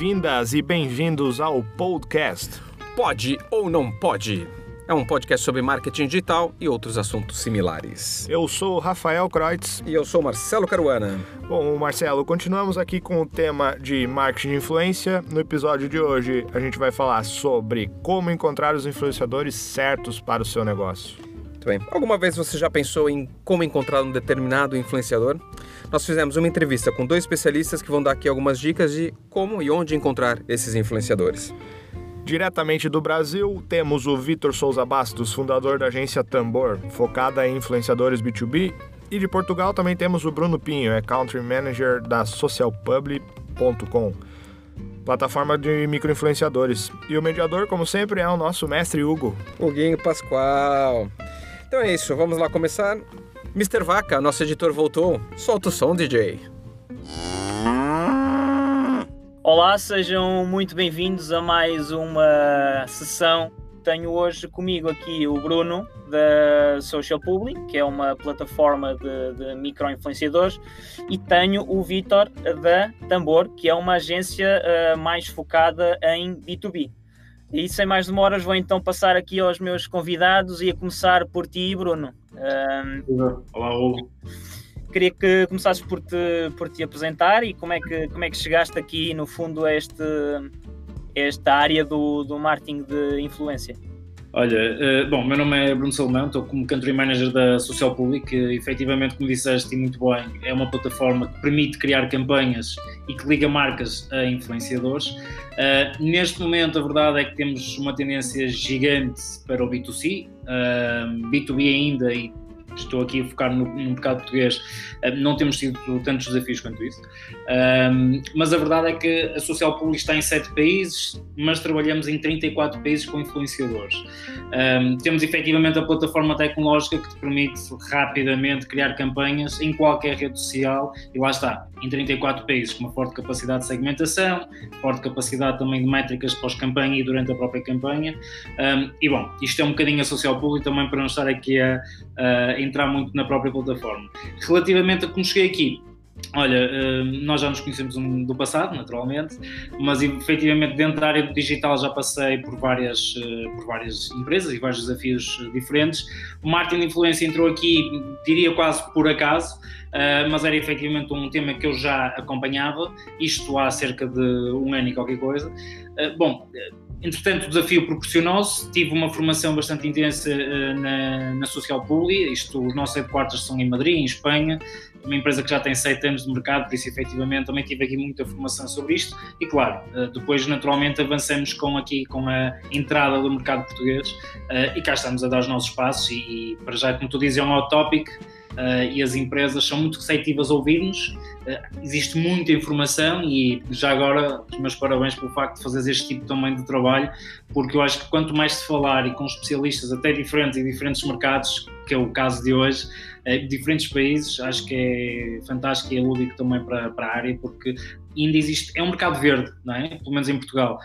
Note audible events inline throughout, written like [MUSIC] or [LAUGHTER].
Bem-vindas e bem-vindos ao podcast. Pode ou não pode? É um podcast sobre marketing digital e outros assuntos similares. Eu sou o Rafael Kreutz. E eu sou Marcelo Caruana. Bom, Marcelo, continuamos aqui com o tema de marketing de influência. No episódio de hoje, a gente vai falar sobre como encontrar os influenciadores certos para o seu negócio. Muito bem. Alguma vez você já pensou em como encontrar um determinado influenciador? Nós fizemos uma entrevista com dois especialistas que vão dar aqui algumas dicas de como e onde encontrar esses influenciadores. Diretamente do Brasil, temos o Vitor Souza Bastos, fundador da agência Tambor, focada em influenciadores B2B. E de Portugal também temos o Bruno Pinho, é Country Manager da socialpublic.com, plataforma de microinfluenciadores. E o mediador, como sempre, é o nosso mestre Hugo. Huguinho Pascoal. Então é isso, vamos lá começar. Mr. Vaca, nosso editor voltou. Solta o som, DJ. Olá, sejam muito bem-vindos a mais uma sessão. Tenho hoje comigo aqui o Bruno da Social Public, que é uma plataforma de, de micro-influenciadores, e tenho o Vitor da Tambor, que é uma agência uh, mais focada em B2B. E sem mais demoras, vou então passar aqui aos meus convidados e a começar por ti, Bruno. Um, Olá, Hugo. Queria que começasses por te, por te apresentar e como é, que, como é que chegaste aqui, no fundo, a este, esta área do, do marketing de influência. Olha, uh, bom, meu nome é Bruno Salomão, estou como Country Manager da Social Public, que efetivamente, como disseste e muito bem, é uma plataforma que permite criar campanhas e que liga marcas a influenciadores. Uh, neste momento, a verdade é que temos uma tendência gigante para o B2C, uh, B2B ainda e estou aqui a focar no, no mercado português, eh, não temos tido tantos desafios quanto isso. Um, mas a verdade é que a Social Public está em 7 países, mas trabalhamos em 34 países com influenciadores. Um, temos efetivamente a plataforma tecnológica que te permite rapidamente criar campanhas em qualquer rede social e lá está, em 34 países, com uma forte capacidade de segmentação, forte capacidade também de métricas pós-campanha e durante a própria campanha. Um, e bom, isto é um bocadinho a Social Public também para não estar aqui a, a entrar muito na própria plataforma. Relativamente a como cheguei aqui, Olha, nós já nos conhecemos do passado, naturalmente, mas efetivamente dentro da área do digital já passei por várias, por várias empresas e vários desafios diferentes. O marketing de influência entrou aqui, diria quase por acaso, mas era efetivamente um tema que eu já acompanhava, isto há cerca de um ano e qualquer coisa. Bom, Entretanto, o desafio proporcionou-se, tive uma formação bastante intensa uh, na, na Social Publi, isto, os nossos headquarters são em Madrid, em Espanha, uma empresa que já tem sete anos de mercado, por isso efetivamente também tive aqui muita formação sobre isto. E claro, uh, depois naturalmente avançamos com aqui com a entrada do mercado português. Uh, e cá estamos a dar os nossos passos. E, e para já, como tu dizes, é um hot topic, Uh, e as empresas são muito receptivas a ouvir-nos. Uh, existe muita informação e já agora os meus parabéns pelo facto de fazer este tipo também de trabalho, porque eu acho que quanto mais se falar e com especialistas até diferentes e diferentes mercados, que é o caso de hoje, uh, diferentes países, acho que é fantástico e é lúdico também para, para a área, porque ainda existe, é um mercado verde, não é? pelo menos em Portugal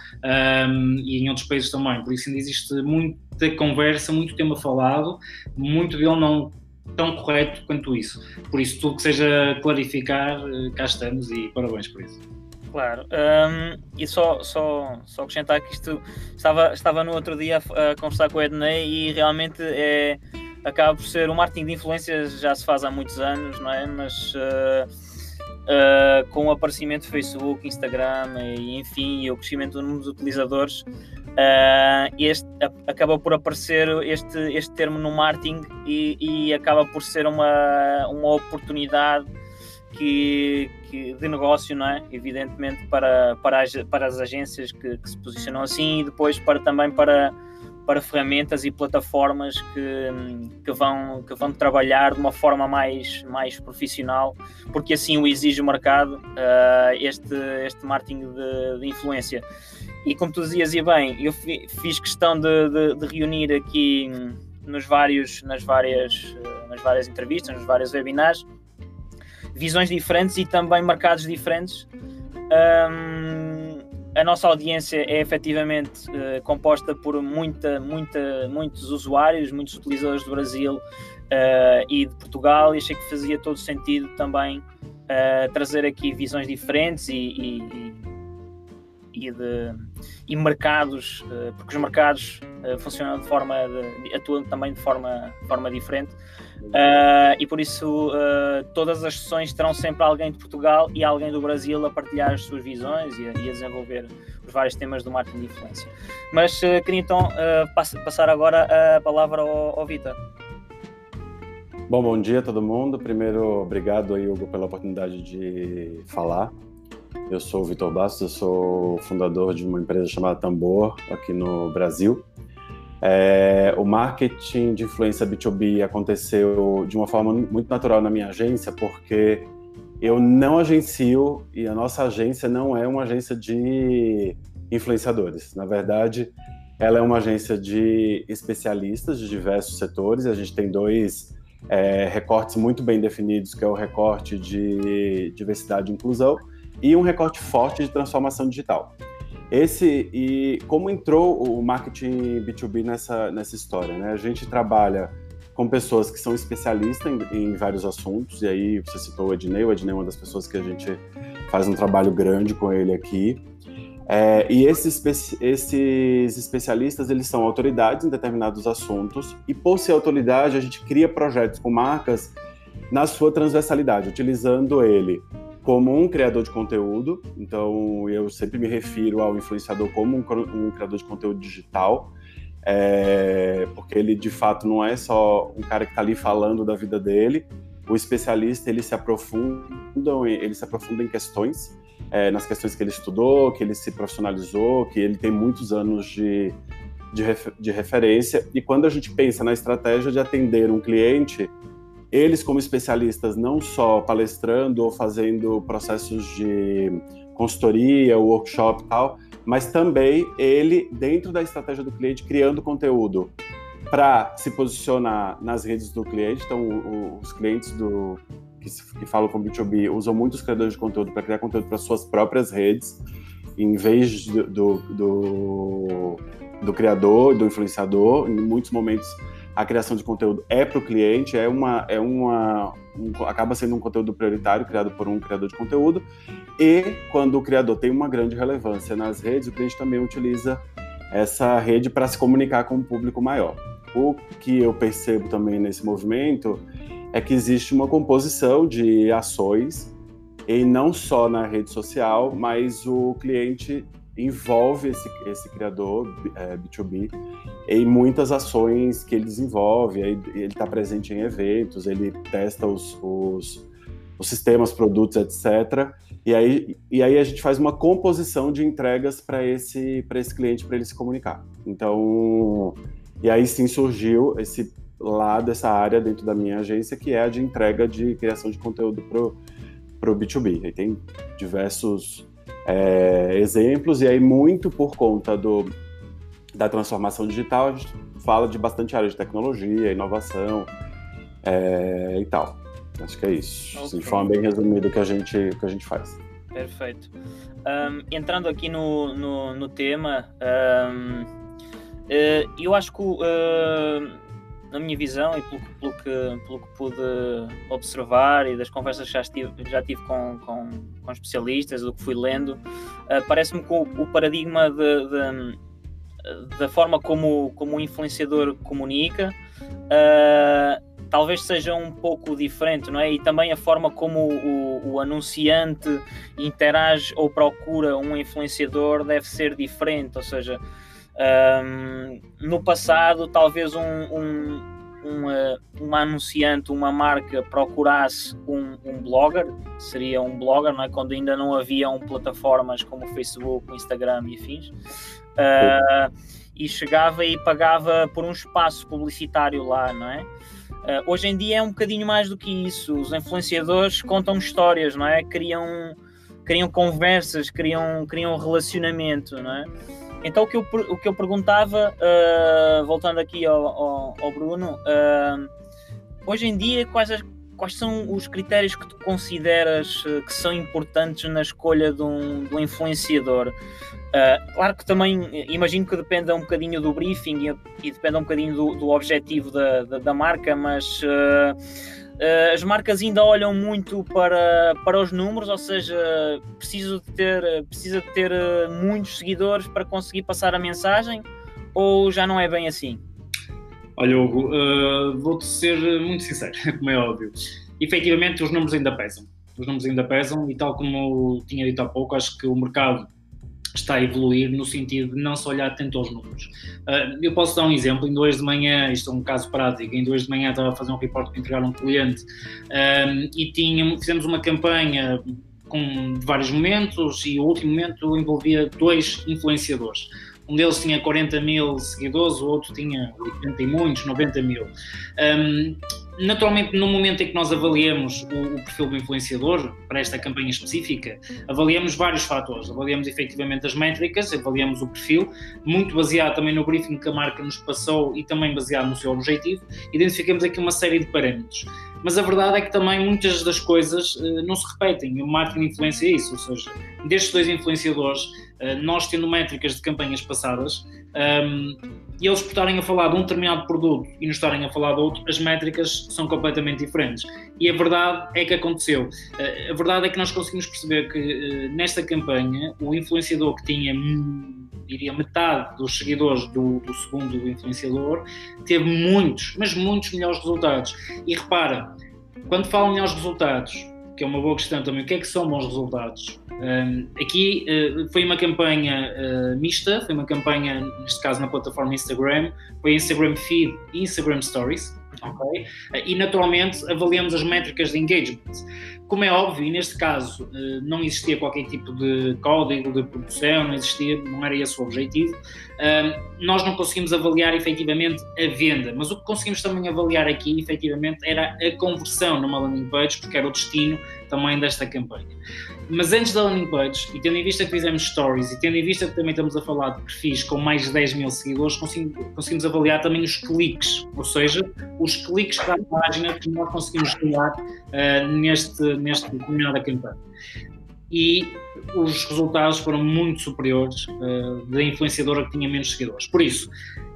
um, e em outros países também, por isso ainda existe muita conversa, muito tema falado, muito dele não tão correto quanto isso. Por isso, tudo que seja clarificar, eh, cá estamos e parabéns por isso. Claro, um, e só, só, só acrescentar que isto estava, estava no outro dia a, conversar com o Ednei e realmente é, acaba por ser o marketing de influências já se faz há muitos anos, não é? Mas uh, uh, com o aparecimento do Facebook, Instagram e enfim, e o crescimento do número de utilizadores, Uh, este acaba por aparecer este, este termo no marketing e, e acaba por ser uma, uma oportunidade que, que, de negócio, não é? Evidentemente, para, para, as, para as agências que, que, se posicionam assim e depois para, também para, para ferramentas e plataformas que, que, vão, que vão trabalhar de uma forma mais, mais profissional, porque assim o exige o mercado, uh, este, este marketing de, de influência. E como tu dizias, e bem, eu fiz questão de, de, de, reunir aqui nos vários, nas, várias, eh, nas várias entrevistas, nos vários webinars, visões diferentes e também mercados diferentes. Um, a nossa audiência é efetivamente uh, composta por muita, muita, muitos usuários, muitos utilizadores do Brasil uh, e de Portugal, e achei que fazia todo sentido também uh, trazer aqui visões diferentes e, e e, de, e mercados, uh, porque os mercados uh, funcionam de forma, de, atuam também de forma, forma diferente, uh, e por isso todas as sessões terão sempre alguém de Portugal e alguém do Brasil a partilhar as suas visões e a, e a desenvolver os vários temas do marketing de influência. Mas queria então passar agora a palavra ao, ao Vitor. Bom, bom dia a todo mundo. Primeiro, obrigado aí, Hugo, pela oportunidade de falar. Eu sou o Vitor Bastos, eu sou fundador de uma empresa chamada Tambor, aqui no Brasil. É, o marketing de influência B2B aconteceu de uma forma muito natural na minha agência, porque eu não agencio e a nossa agência não é uma agência de influenciadores. Na verdade, ela é uma agência de especialistas de diversos setores. A gente tem dois é, recortes muito bem definidos, que é o recorte de diversidade e inclusão e um recorte forte de transformação digital. Esse e como entrou o marketing B2B nessa nessa história, né? A gente trabalha com pessoas que são especialistas em, em, vários assuntos, e aí você citou o Ednei, o Ednei é uma das pessoas que a gente faz um trabalho grande com ele aqui. É, e esses, esses especialistas, eles são autoridades em determinados assuntos, e por ser autoridade, a gente cria projetos com marcas na sua transversalidade, utilizando ele como um criador de conteúdo, então eu sempre me refiro ao influenciador como um, um criador de conteúdo digital, é, porque ele de fato não é só um cara que está ali falando da vida dele, o especialista ele se aprofunda, ele se aprofunda em questões é, nas questões que ele estudou, que ele se profissionalizou, que ele tem muitos anos de, de, de referência. E quando a gente pensa na estratégia de atender um cliente, eles, como especialistas, não só palestrando ou fazendo processos de consultoria, workshop e tal, mas também ele, dentro da estratégia do cliente, criando conteúdo para se posicionar nas redes do cliente. Então, o, os clientes do, que, que falam com B2B usam muitos criadores de conteúdo para criar conteúdo para suas próprias redes, em vez do, do, do, do criador, do influenciador. Em muitos momentos, a criação de conteúdo é para o cliente, é uma, é uma um, acaba sendo um conteúdo prioritário criado por um criador de conteúdo. E quando o criador tem uma grande relevância nas redes, o cliente também utiliza essa rede para se comunicar com um público maior. O que eu percebo também nesse movimento é que existe uma composição de ações e não só na rede social, mas o cliente envolve esse, esse criador é, B2B em muitas ações que ele desenvolve. Ele está presente em eventos, ele testa os, os, os, sistemas, produtos, etc. E aí, e aí a gente faz uma composição de entregas para esse, esse cliente, para ele se comunicar. Então, e aí sim surgiu esse lá dessa área dentro da minha agência, que é a de entrega de criação de conteúdo para o B2B. Aí tem diversos é, exemplos, e aí muito por conta do, da transformação digital, a gente fala de bastante área de tecnologia, inovação é, e tal. Acho que é isso. Okay. De forma bem resumida o que a gente, que a gente faz. Perfeito. Um, entrando aqui no, no, no tema, um, eh, eu acho que uh, na minha visão e pelo, pelo, que, pelo que pude observar e das conversas que já tive, já tive com, com, com especialistas, do que fui lendo, uh, parece-me que o, o paradigma de, de, da forma como, como o influenciador comunica uh, talvez seja um pouco diferente, não é? E também a forma como o, o, anunciante interage ou procura um influenciador deve ser diferente, ou seja, um, no passado, talvez um, um, uma, anunciante, uma marca procurasse um, um, blogger, seria um blogger, não é? quando ainda não haviam plataformas como Facebook, Instagram e afins, uh, e chegava e pagava por um espaço publicitário lá, não é? Uh, hoje em dia é um bocadinho mais do que isso. Os influenciadores contam histórias, não é? Criam, criam conversas, criam, criam relacionamento, não é? Então o que eu, o que eu perguntava, uh, voltando aqui ao, ao, ao Bruno, uh, hoje em dia quais, as, quais são os critérios que tu consideras ah, que são importantes na escolha de um, de um influenciador? Uh, claro que também imagino que dependa um bocadinho do briefing e, e dependa um bocadinho do, do objetivo da, da, da, marca, mas as marcas ainda olham muito para, para os números, ou seja, preciso de ter, precisa de ter uh, muitos seguidores para conseguir passar a mensagem, ou já não é bem assim? Olha, Hugo, uh, vou-te ser muito sincero, [LAUGHS] como é óbvio. Efetivamente, os números ainda pesam. Os números ainda pesam, e tal como tinha dito há pouco, acho que o mercado está a evoluir no sentido de não se olhar tanto aos números. Uh, eu posso dar um exemplo, em dois de manhã, isto é um caso prático, em dois de manhã estava a fazer um report para entregar um cliente um, e tinha, fizemos uma campanha com vários momentos e o último momento envolvia dois influenciadores. Um deles tinha 40 mil seguidores, o outro tinha 80 e muitos, 90 mil. Um, naturalmente, no momento em que nós avaliamos o, o, perfil do influenciador, para esta campanha específica, avaliamos vários fatores. Avaliamos efetivamente as métricas, avaliamos o perfil, muito baseado também no briefing que a marca nos passou e também baseado no seu objetivo. Identificamos aqui uma série de parâmetros mas a verdade é que também muitas das coisas uh, não se repetem. O marketing influencia isso, ou seja, destes dois influenciadores, uh, nós tendo métricas de campanhas passadas, um, ehm, e eles por estarem a falar de um determinado produto e nos estarem a falar de outro, as métricas são completamente diferentes. E a verdade é que aconteceu. Uh, a verdade é que nós conseguimos perceber que nesta campanha o influenciador que tinha diria metade dos seguidores do, do, segundo influenciador, teve muitos, mas muitos melhores resultados. E repara, quando falo melhores resultados, que é uma boa questão também, o que é que são bons resultados? Um, aqui uh, foi uma campanha uh, mista, foi uma campanha, neste caso na plataforma Instagram, foi Instagram Feed e Instagram Stories, ok? Uh, e naturalmente avaliamos as métricas de engagement. Como é óbvio, e neste caso eh, não existia qualquer tipo de código de produção, não existia, não era esse o objetivo, nós não conseguimos avaliar efetivamente a venda, mas o que conseguimos também avaliar aqui efetivamente era a conversão numa landing page, porque era o destino também desta campanha. Mas antes da landing page, e tendo em vista que fizemos stories, e tendo em vista que também estamos a falar de perfis com mais de 10 mil seguidores, conseguimos, conseguimos avaliar também os cliques, ou seja, os cliques para a página que nós conseguimos criar uh, neste, neste determinada campanha. E os resultados foram muito superiores uh, da influenciadora que tinha menos seguidores. Por isso,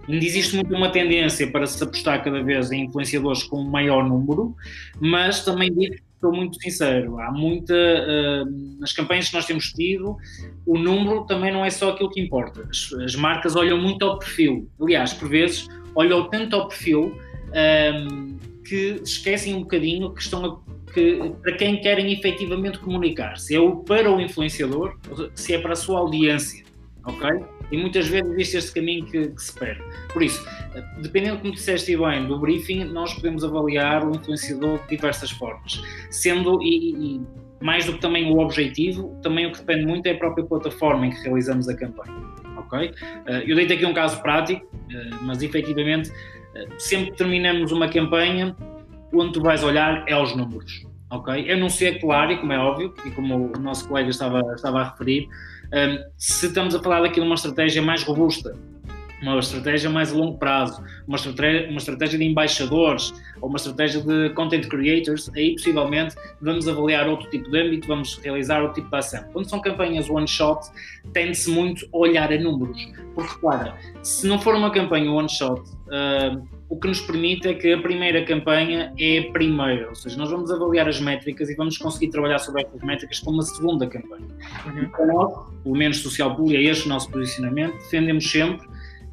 ainda existe muito uma tendência para se apostar cada vez em influenciadores com maior número, mas também digo estou muito sincero, há muita. Uh, nas campanhas que nós temos tido, o número também não é só aquilo que importa. As, as marcas olham muito ao perfil. Aliás, por vezes, olham tanto ao perfil uh, que esquecem um bocadinho que estão a, que, para quem querem efetivamente comunicar. Se é para o influenciador, se é para a sua audiência. Ok? E muitas vezes existe este caminho que, que, se perde. Por isso, dependendo, como disseste bem, do briefing, nós podemos avaliar o influenciador de diversas formas. Sendo, e, e, mais do que também o objetivo, também o que depende muito é a própria plataforma em que realizamos a campanha. Ok? Eh, eu dei aqui um caso prático, eh, mas efetivamente, eh, sempre que terminamos uma campanha, onde tu vais olhar é aos números. Ok? Eu não sei, claro, e como é óbvio, e como o nosso colega estava, estava a referir, se estamos a falar daqui de uma estratégia mais robusta, uma estratégia mais a longo prazo, uma estratégia, uma estratégia de embaixadores ou uma estratégia de content creators, aí possivelmente vamos avaliar outro tipo de âmbito, vamos realizar outro tipo de ação. Quando são campanhas one shot, tende-se muito a olhar a números, porque repara, se não for uma campanha one shot, uh, o que nos permite é que a primeira campanha é a primeira, ou seja, nós vamos avaliar as métricas e vamos conseguir trabalhar sobre essas métricas como uma segunda campanha. Uhum. Nós, pelo menos social pool, é este o nosso posicionamento, defendemos sempre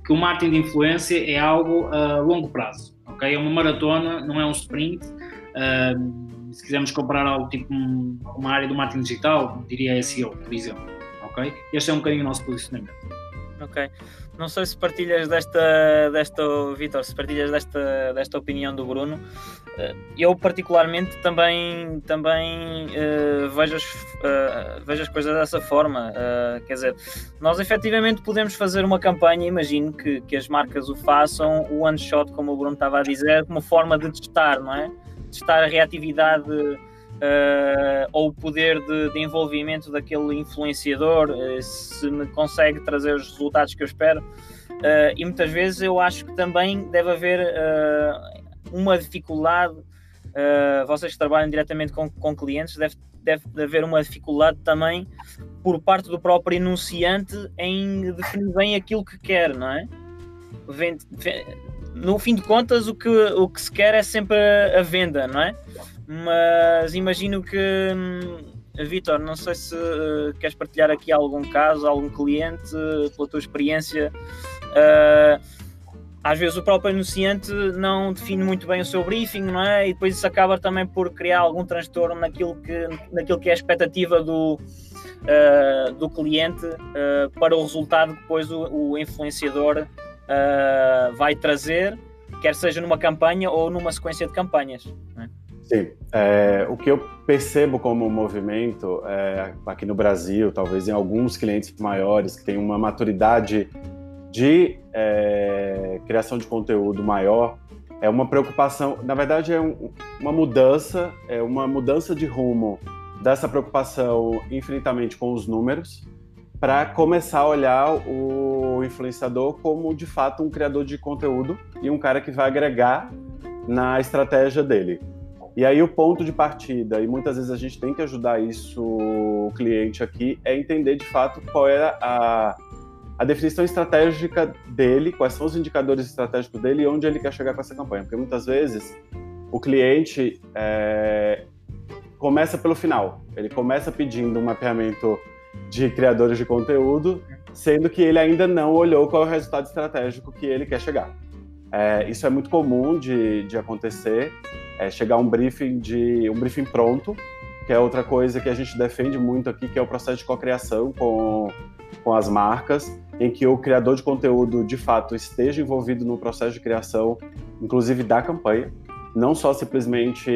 que o marketing de influência é algo a longo prazo, ok? É uma maratona, não é um sprint. Uh, se quisermos comparar algo tipo uma área do marketing digital, diria SEO, por exemplo, ok? Este é um bocadinho o nosso posicionamento. Ok. Não sei se partilhas desta, desta Vitor, se partilhas desta, desta opinião do Bruno. Eh, eu particularmente também, também uh, vejo, as, uh, vejo as coisas dessa forma. Uh, quer dizer, nós efetivamente podemos fazer uma campanha, imagino que, que as marcas o façam, o one shot, como o Bruno estava a dizer, como forma de testar, não é? Testar a reatividade uh, ou o poder de, de, envolvimento daquele influenciador, uh, se me consegue trazer os resultados que eu espero. Uh, e muitas vezes eu acho que também deve haver uma dificuldade. vocês que trabalham diretamente com, com clientes, deve, deve haver uma dificuldade também por parte do próprio enunciante em definir bem aquilo que quer, não é? Vende, no fim de contas, o que, o que se quer é sempre a, a venda, não é? Mas imagino que, hum, Vitor, não sei se uh, queres partilhar aqui algum caso, algum cliente, pela tua experiência. Uh, às vezes o próprio anunciante não define muito bem o seu briefing, não é? E depois isso acaba também por criar algum transtorno naquilo que, naquilo que é a expectativa do, uh, do cliente uh, para o resultado que depois o, o influenciador uh, vai trazer, quer seja numa campanha ou numa sequência de campanhas. É? Sim, é, o que eu percebo como movimento é, aqui no Brasil, talvez em alguns clientes maiores que têm uma maturidade de é, criação de conteúdo maior é uma preocupação, na verdade é um, uma mudança, é uma mudança de rumo dessa preocupação infinitamente com os números para começar a olhar o influenciador como de fato um criador de conteúdo e um cara que vai agregar na estratégia dele. E aí o ponto de partida, e muitas vezes a gente tem que ajudar isso o cliente aqui, é entender de fato qual é a, a definição estratégica dele, quais são os indicadores estratégicos dele e onde ele quer chegar com essa campanha. Porque muitas vezes o cliente é, começa pelo final. Ele começa pedindo um mapeamento de criadores de conteúdo, sendo que ele ainda não olhou qual é o resultado estratégico que ele quer chegar. É, isso é muito comum de, de acontecer, é chegar um briefing de um briefing pronto, que é outra coisa que a gente defende muito aqui, que é o processo de cocriação com, com as marcas em que o criador de conteúdo de fato esteja envolvido no processo de criação, inclusive da campanha, não só simplesmente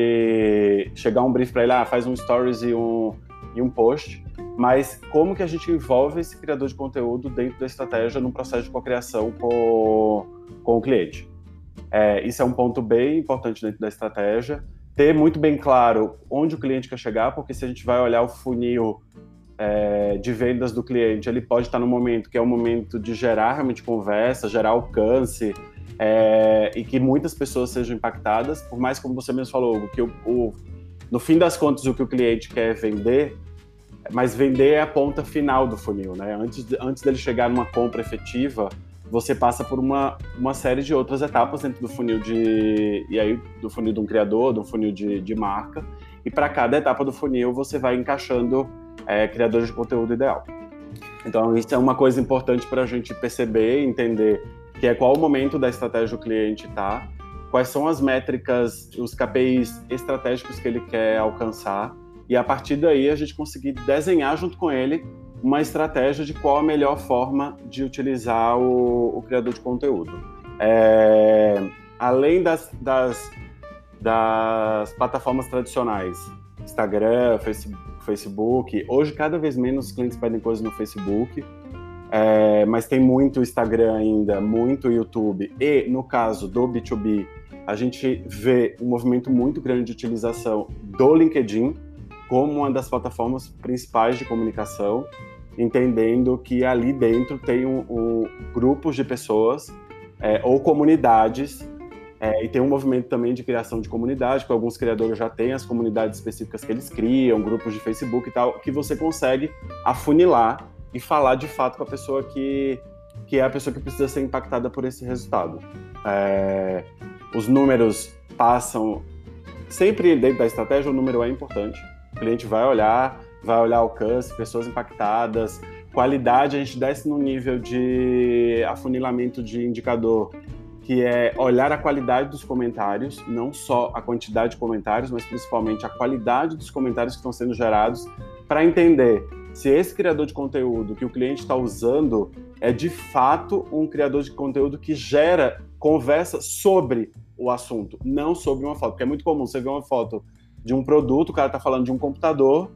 chegar um brief para ele, ah, faz um stories e um, e um post, mas como que a gente envolve esse criador de conteúdo dentro da estratégia no processo de cocriação com, com o cliente. É, isso é um ponto bem importante dentro da estratégia. Ter muito bem claro onde o cliente quer chegar, porque se a gente vai olhar o funil é, de vendas do cliente, ele pode estar no momento que é o momento de gerar realmente conversa, gerar alcance é, e que muitas pessoas sejam impactadas, por mais como você mesmo falou, que o, o, no fim das contas o que o cliente quer vender, mas vender é a ponta final do funil, né? Antes, antes dele chegar numa compra efetiva, você passa por uma, uma série de outras etapas dentro do funil de e aí do funil de um criador, do funil de, de marca, e para cada etapa do funil você vai encaixando é, criadores de conteúdo ideal. Então, isso é uma coisa importante para a gente perceber entender que é qual o momento da estratégia do cliente tá, quais são as métricas, os KPIs estratégicos que ele quer alcançar, e a partir daí a gente conseguir desenhar junto com ele uma estratégia de qual a melhor forma de utilizar o, o criador de conteúdo. É, além das, das, das plataformas tradicionais, Instagram, Facebook. Hoje, cada vez menos os clientes pedem coisas no Facebook, é, mas tem muito Instagram ainda, muito YouTube. E, no caso do B2B, a gente vê um movimento muito grande de utilização do LinkedIn como uma das plataformas principais de comunicação, entendendo que ali dentro tem um, um grupos de pessoas é, ou comunidades é, e tem um movimento também de criação de comunidade, que alguns criadores já têm as comunidades específicas que eles criam, grupos de Facebook e tal, que você consegue afunilar e falar de fato com a pessoa que, que é a pessoa que precisa ser impactada por esse resultado. É, os números passam. Sempre dentro da estratégia, o número é importante. O cliente vai olhar, vai olhar alcance, pessoas impactadas, qualidade, a gente desce no nível de afunilamento de indicador que é olhar a qualidade dos comentários, não só a quantidade de comentários, mas principalmente a qualidade dos comentários que estão sendo gerados, para entender se esse criador de conteúdo que o cliente está usando é de fato um criador de conteúdo que gera conversa sobre o assunto, não sobre uma foto. Porque é muito comum você ver uma foto de um produto, o cara está falando de um computador,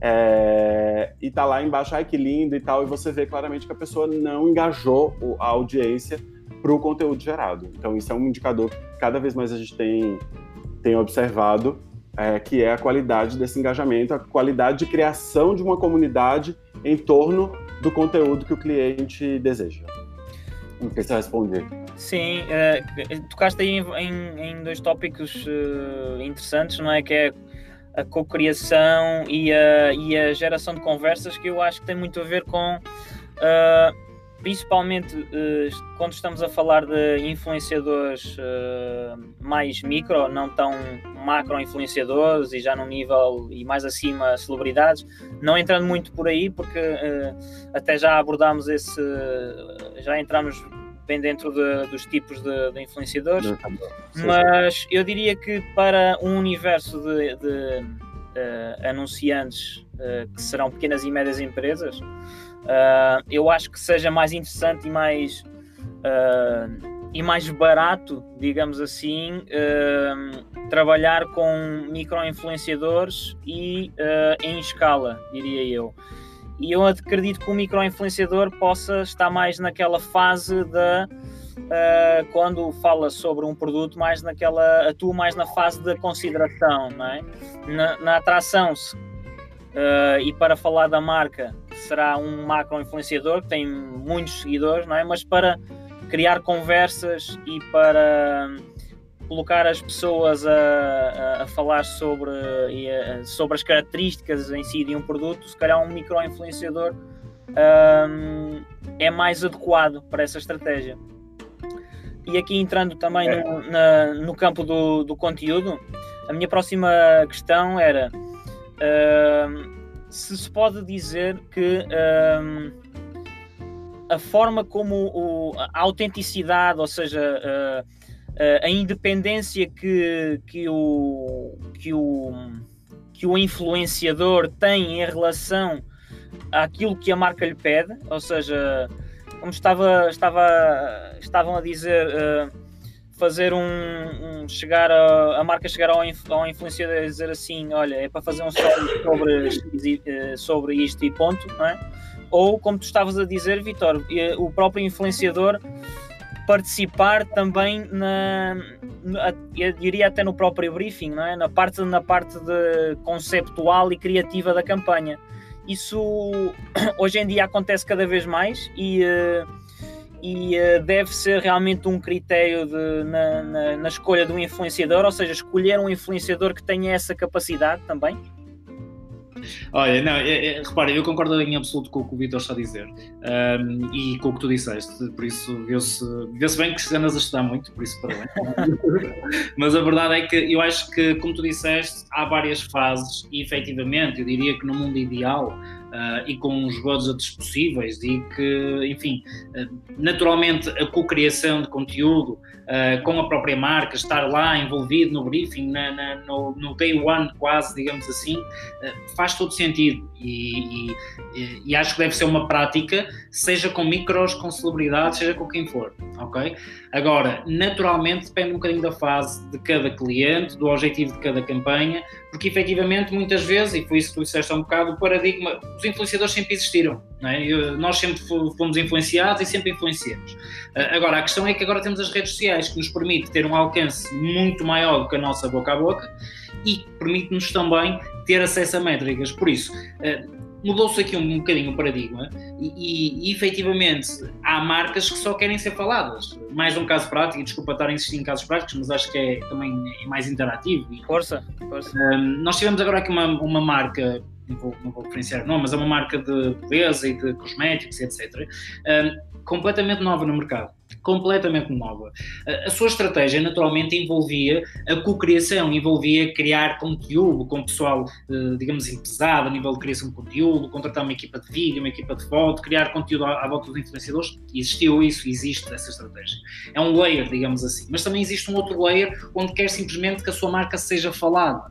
é, e tá lá embaixo, ai que lindo e tal, e você vê claramente que a pessoa não engajou a audiência para o conteúdo gerado. Então, isso é um indicador que cada vez mais a gente tem, tem observado, é, que é a qualidade desse engajamento, a qualidade de criação de uma comunidade em torno do conteúdo que o cliente deseja. Não sei se responder. Sim, uh, tocaste aí em, em, em dois tópicos uh, interessantes, não é? Que é a cocriação e a, e a geração de conversas, que eu acho que tem muito a ver com uh, principalmente uh, quando estamos a falar de influenciadores uh, mais micro, não tão macro influenciadores e já num nível e mais acima celebridades, não entrando muito por aí, porque uh, até já abordámos esse, já entramos bem dentro de, dos tipos de, de influenciadores, mas eu diria que para um universo de, de anunciantes que serão pequenas e médias empresas uh, eu acho que seja mais interessante e mais, uh, e mais barato, digamos assim, uh, trabalhar com micro-influenciadores e em escala, diria eu. E eu acredito que o micro-influenciador possa estar mais naquela fase da. Uh, quando fala sobre um produto, mais naquela, atua mais na fase da consideração, não é? na, na atração. Uh, e para falar da marca, será um macro influenciador que tem muitos seguidores, não é? Mas para criar conversas e para colocar as pessoas a, a, a falar sobre, a, sobre as características em si de um produto, se calhar um micro influenciador um, é mais adequado para essa estratégia. E aqui entrando também é. no, na, no campo do, do conteúdo, a minha próxima questão era. Um, se se pode dizer que um, a forma como o, a autenticidade, ou seja, uh, a independência que, que, o, que, o, que o influenciador tem em relação àquilo que a marca lhe pede, ou seja, como estava, estava, estavam a dizer. Uh, fazer um, um chegar a, a, marca chegar ao, ao influenciador e dizer assim, olha, é para fazer um story sobre, eh, sobre isto e ponto, não é? Ou como tu estavas a dizer, Vitor, o próprio influenciador participar também na, na, eu diria até no próprio briefing, não é? Na parte na parte de conceptual e criativa da campanha. Isso [CLEARS THROAT] hoje em dia acontece cada vez mais e uh, e uh, deve ser realmente um critério de, na, na, na, escolha de um influenciador, ou seja, escolher um influenciador que tenha essa capacidade também? Olha, não, é, é, repara, eu concordo em absoluto com o que o Vitor está a dizer um, e com o que tu disseste, por isso viu-se viu bem que andas a estudar muito, por isso parabéns. [LAUGHS] Mas a verdade é que eu acho que, como tu disseste, há várias fases e efetivamente eu diria que no mundo ideal uh, e com os budgets possíveis e que, enfim, uh, naturalmente a co-criação de conteúdo uh, com a própria marca, estar lá envolvido no briefing, na, na, no, no, day one quase, digamos assim, faz todo sentido e, e, e, acho que deve ser uma prática, seja com micros, com celebridades, seja com quem for, ok? Agora, naturalmente depende um bocadinho da fase de cada cliente, do objetivo de cada campanha, porque efetivamente muitas vezes, e foi isso que tu disseste há um bocado, o paradigma, os influenciadores sempre existiram, é? Eu, nós sempre fomos influenciados e sempre influenciamos. Uh, agora, a questão é que agora temos as redes sociais que nos permite ter um alcance muito maior do que a nossa boca a boca e permite-nos também ter acesso a métricas. Por isso, uh, mudou-se aqui um, bocadinho o paradigma e, e, efetivamente há marcas que só querem ser faladas. Mais um caso prático, e desculpa estar a insistir em casos práticos, mas acho que é também é mais interativo. Força, força. Um, nós tivemos agora aqui uma, uma marca, não vou, não vou referenciar não, mas é uma marca de beleza e de cosméticos, etc. Um, completamente nova no mercado completamente nova. A sua estratégia naturalmente envolvia a co-criação, envolvia criar conteúdo com pessoal, eh, digamos pesado a nível de criação de conteúdo, contratar uma equipa de vídeo, uma equipa de foto, criar conteúdo à, volta dos influenciadores. Existiu isso, existe essa estratégia. É um layer, digamos assim. Mas também existe um outro layer onde quer simplesmente que a sua marca seja falada.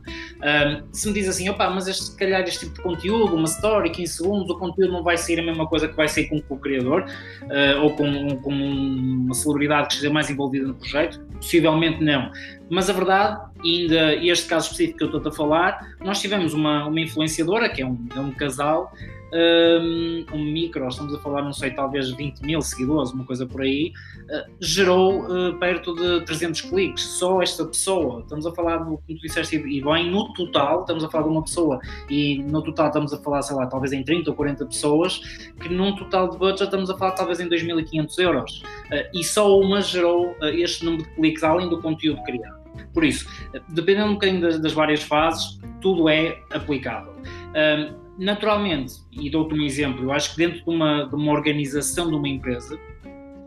Se me diz assim, opá, mas este, se calhar este tipo de conteúdo, uma story, 15 segundos, o conteúdo não vai sair a mesma coisa que vai sair com o criador uh, ou com, com um uma celebridade que esteja mais envolvida no projeto? Possivelmente não. Mas a verdade, ainda este caso específico que eu estou a falar, nós tivemos uma, uma influenciadora, que é um, é um casal, um, micro, estamos a falar, não sei, talvez 20 mil seguidores, uma coisa por aí, uh, gerou uh, perto de 300 cliques. Só esta pessoa, estamos a falar, do, como tu disseste, e bem, no total, estamos a falar de uma pessoa, e no total estamos a falar, sei lá, talvez em 30 ou 40 pessoas, que num total de budget estamos a falar talvez em 2.500 euros. Uh, e só uma gerou este número de cliques, além do conteúdo criado. Por isso, dependendo um bocadinho das, das várias fases, tudo é aplicável. Um, naturalmente, e dou-te um exemplo, eu acho que dentro de uma, de uma organização de uma empresa,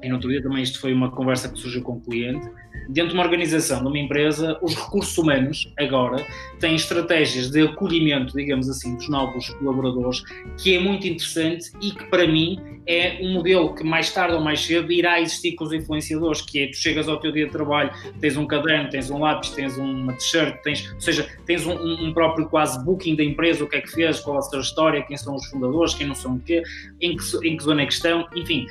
e no outro dia também isto foi uma conversa que surgiu com o um cliente, dentro de uma organização, de uma empresa, os recursos humanos agora têm estratégias de acolhimento, digamos assim, dos novos colaboradores, que é muito interessante e que para mim é um modelo que mais tarde ou mais cedo irá existir com os influenciadores, que é tu chegas ao teu dia de trabalho, tens um caderno, tens um lápis, tens uma t-shirt, tens, ou seja, tens um, um, próprio quase booking da empresa, o que é que fez, qual a sua história, quem são os fundadores, quem não são o quê, em que, em que zona é que estão, enfim.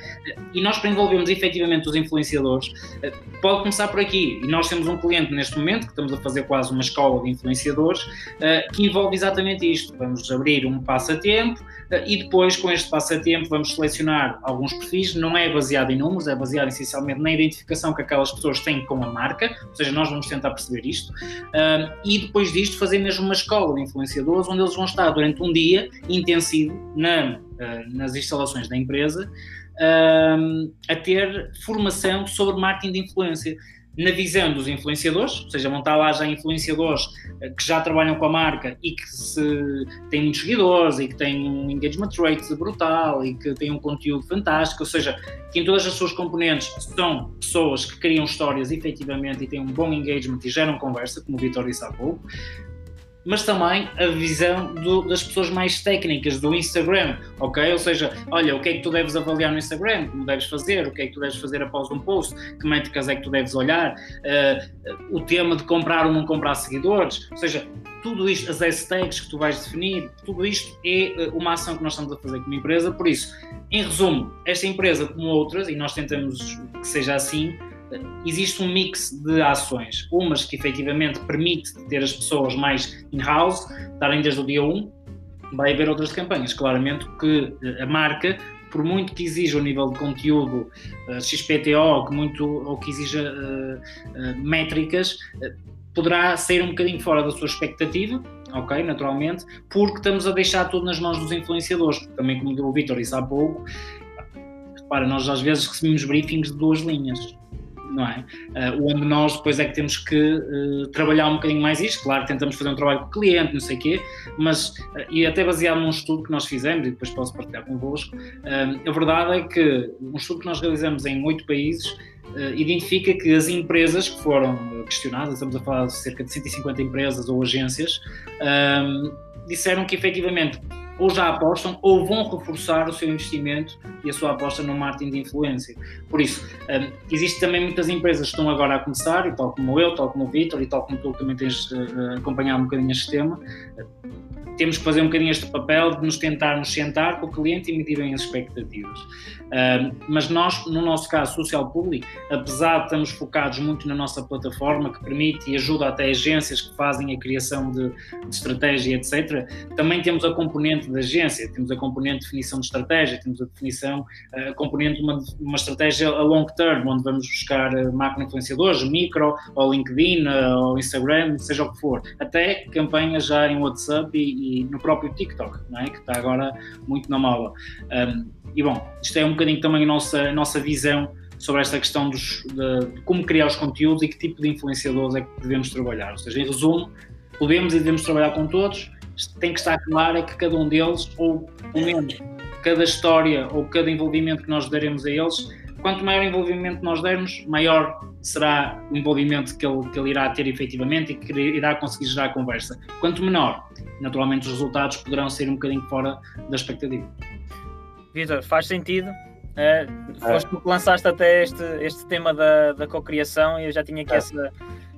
E nós para envolvermos efetivamente os influenciadores, eh, pode começar por aqui. E nós temos um cliente neste momento, que estamos a fazer quase uma escola de influenciadores, eh, que envolve exatamente isto. Vamos abrir um passatempo eh, e depois, com este passatempo, vamos selecionar alguns perfis. Não é baseado em números, é baseado essencialmente na identificação que aquelas pessoas têm com a marca, ou seja, nós vamos tentar perceber isto. E depois disto, fazer mesmo uma escola de influenciadores, onde eles vão estar durante um dia intensivo na, nas instalações da empresa a ter formação sobre marketing de influência na visão dos influenciadores, ou seja, vão estar lá já influenciadores eh, que já trabalham com a marca e que se, têm muitos seguidores e que têm um engagement rate brutal e que têm um conteúdo fantástico, ou seja, que em todas as suas componentes são pessoas que criam histórias efetivamente e têm um bom engagement e geram conversa, como o Vitor disse há pouco, mas também a visão do, das pessoas mais técnicas do Instagram, ok? Ou seja, olha, o que é que tu deves avaliar no Instagram, como deves fazer, o que é que tu deves fazer após um post, que métricas é que tu deves olhar, uh, o tema de comprar ou não comprar seguidores, ou seja, tudo isto, as hashtags que tu vais definir, tudo isto é uh, uma ação que nós estamos a fazer como empresa, por isso, em resumo, esta empresa como outras, e nós tentamos que seja assim, existe um mix de ações. Umas que efetivamente permite ter as pessoas mais in-house, estarem desde o dia 1, vai haver outras campanhas. Claramente que eh, a marca, por muito que exija o nível de conteúdo uh, XPTO, que muito, ou que exija uh, uh, métricas, poderá sair um bocadinho fora da sua expectativa, ok, naturalmente, porque estamos a deixar tudo nas mãos dos influenciadores, também como o Vitor disse há pouco, repara, nós às vezes recebemos briefings de duas linhas, não é? Uh, onde nós depois é que temos que uh, trabalhar um bocadinho mais isto, claro, tentamos fazer um trabalho com o cliente, não sei o quê, mas, uh, e até baseado num estudo que nós fizemos, e depois posso partilhar convosco, a verdade é que um estudo que nós realizamos em oito países identifica que as empresas que foram questionadas, estamos a falar de cerca de 150 empresas ou agências, disseram que efetivamente ou já apostam ou vão reforçar o seu investimento e a sua aposta no marketing de influência. Por isso, um, existe também muitas empresas que estão agora a começar, e tal como eu, tal como o Vitor e tal como tu também tens uh, acompanhado um bocadinho este tema, temos que fazer um bocadinho este papel de nos tentarmos sentar com o cliente e medirem as expectativas. Uh, mas nós, no nosso caso, Social Public, apesar de estarmos focados muito na nossa plataforma, que permite e ajuda até agências que fazem a criação de, de estratégia, etc., também temos a componente da agência, temos a componente de definição de estratégia, temos a definição, a componente de uma, uma estratégia a long term, onde vamos buscar uh, macro influenciadores, micro, ou LinkedIn, uh, ou Instagram, seja o que for, até campanhas já em WhatsApp e, e no próprio TikTok, é? que está agora muito na moda. Um, e bom, isto é um bocadinho também a nossa, a nossa visão sobre esta questão dos, de, de, como criar os conteúdos e que tipo de influenciadores é que devemos trabalhar. Ou seja, em resumo, podemos e devemos trabalhar com todos, tem que estar claro é que cada um deles, ou pelo menos cada história ou cada envolvimento que nós daremos a eles, quanto maior envolvimento nós dermos, maior será o envolvimento que ele, que ele irá ter efetivamente e que irá conseguir gerar a conversa. Quanto menor, naturalmente os resultados poderão ser um bocadinho fora da expectativa. Vitor, faz sentido. Uh, foste tu que lançaste até este, este tema da, da cocriação e eu já tinha aqui é. essa,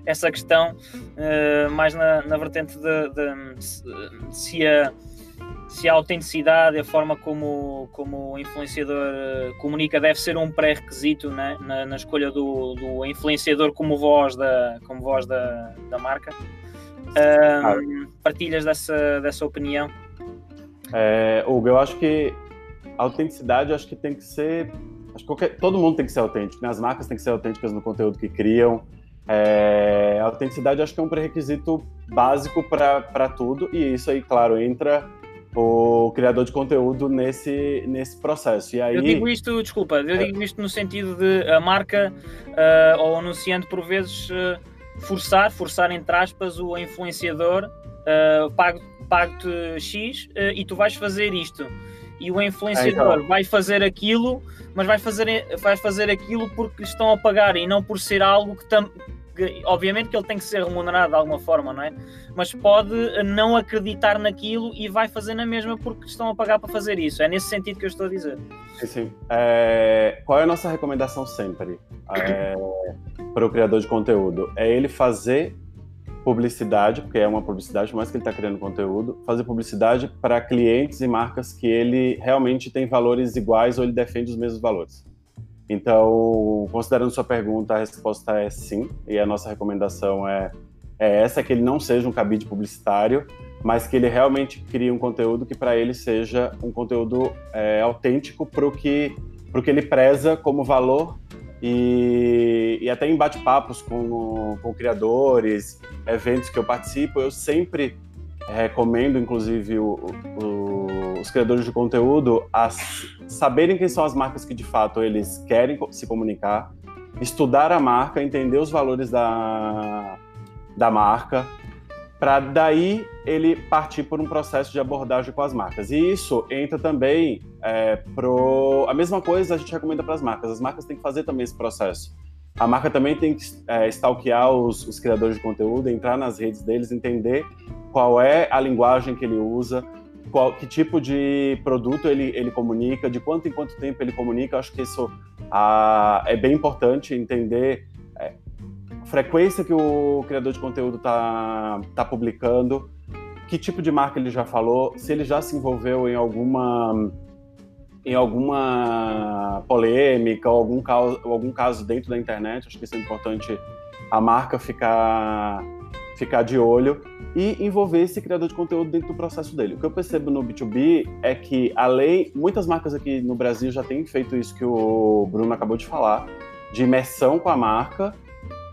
essa questão uh, mais na, na vertente de, de, de, se a se a autenticidade, a forma como, como o influenciador eh, comunica deve ser um pré-requisito né? na, na, escolha do, do influenciador como voz da, como voz da, da marca. Um, partilhas dessa, dessa opinião? É, Hugo, eu acho que a autenticidade acho que tem que ser. Acho que qualquer, todo mundo tem que ser autêntico, né? as marcas têm que ser autênticas no conteúdo que criam. É, a autenticidade acho que é um pré-requisito básico para tudo, e isso aí, claro, entra o criador de conteúdo nesse, nesse processo. E aí... Eu digo isto, desculpa, eu digo isto no sentido de a marca uh, ou o anunciante por vezes uh, forçar, forçar entre aspas, o influenciador uh, pago pago-te X uh, e tu vais fazer isto. E o influenciador é, então. vai fazer aquilo, mas vai fazer, vai fazer aquilo porque estão a pagar e não por ser algo que, tam, que, obviamente que ele tem que ser remunerado de alguma forma, não é? Mas pode não acreditar naquilo e vai fazer na mesma porque estão a pagar para fazer isso. É nesse sentido que eu estou a dizer. Sim, sim. É, qual é a nossa recomendação sempre é, para o criador de conteúdo? É ele fazer publicidade, porque é uma publicidade, por mais que ele está criando conteúdo, fazer publicidade para clientes e marcas que ele realmente tem valores iguais ou ele defende os mesmos valores. Então, considerando sua pergunta, a resposta é sim, e a nossa recomendação é, é essa, que ele não seja um cabide publicitário, mas que ele realmente crie um conteúdo que para ele seja um conteúdo é, autêntico para o que, que ele preza como valor e, e até em bate-papos com, com criadores, eventos que eu participo, eu sempre recomendo, inclusive, o, o, os criadores de conteúdo a saberem quem são as marcas que de fato eles querem se comunicar, estudar a marca, entender os valores da, da marca, para daí ele partir por um processo de abordagem com as marcas. E isso entra também é, pro a mesma coisa a gente recomenda para as marcas. As marcas têm que fazer também esse processo. A marca também tem que é, stalkear os, os criadores de conteúdo, entrar nas redes deles, entender qual é a linguagem que ele usa, qual, que tipo de produto ele, ele comunica, de quanto em quanto tempo ele comunica. Eu acho que isso a, é bem importante entender frequência que o criador de conteúdo está tá publicando, que tipo de marca ele já falou, se ele já se envolveu em alguma em alguma polêmica ou algum caso, algum caso dentro da internet. Acho que isso é importante a marca ficar, ficar de olho e envolver esse criador de conteúdo dentro do processo dele. O que eu percebo no B2B é que, além, muitas marcas aqui no Brasil já têm feito isso que o Bruno acabou de falar, de imersão com a marca,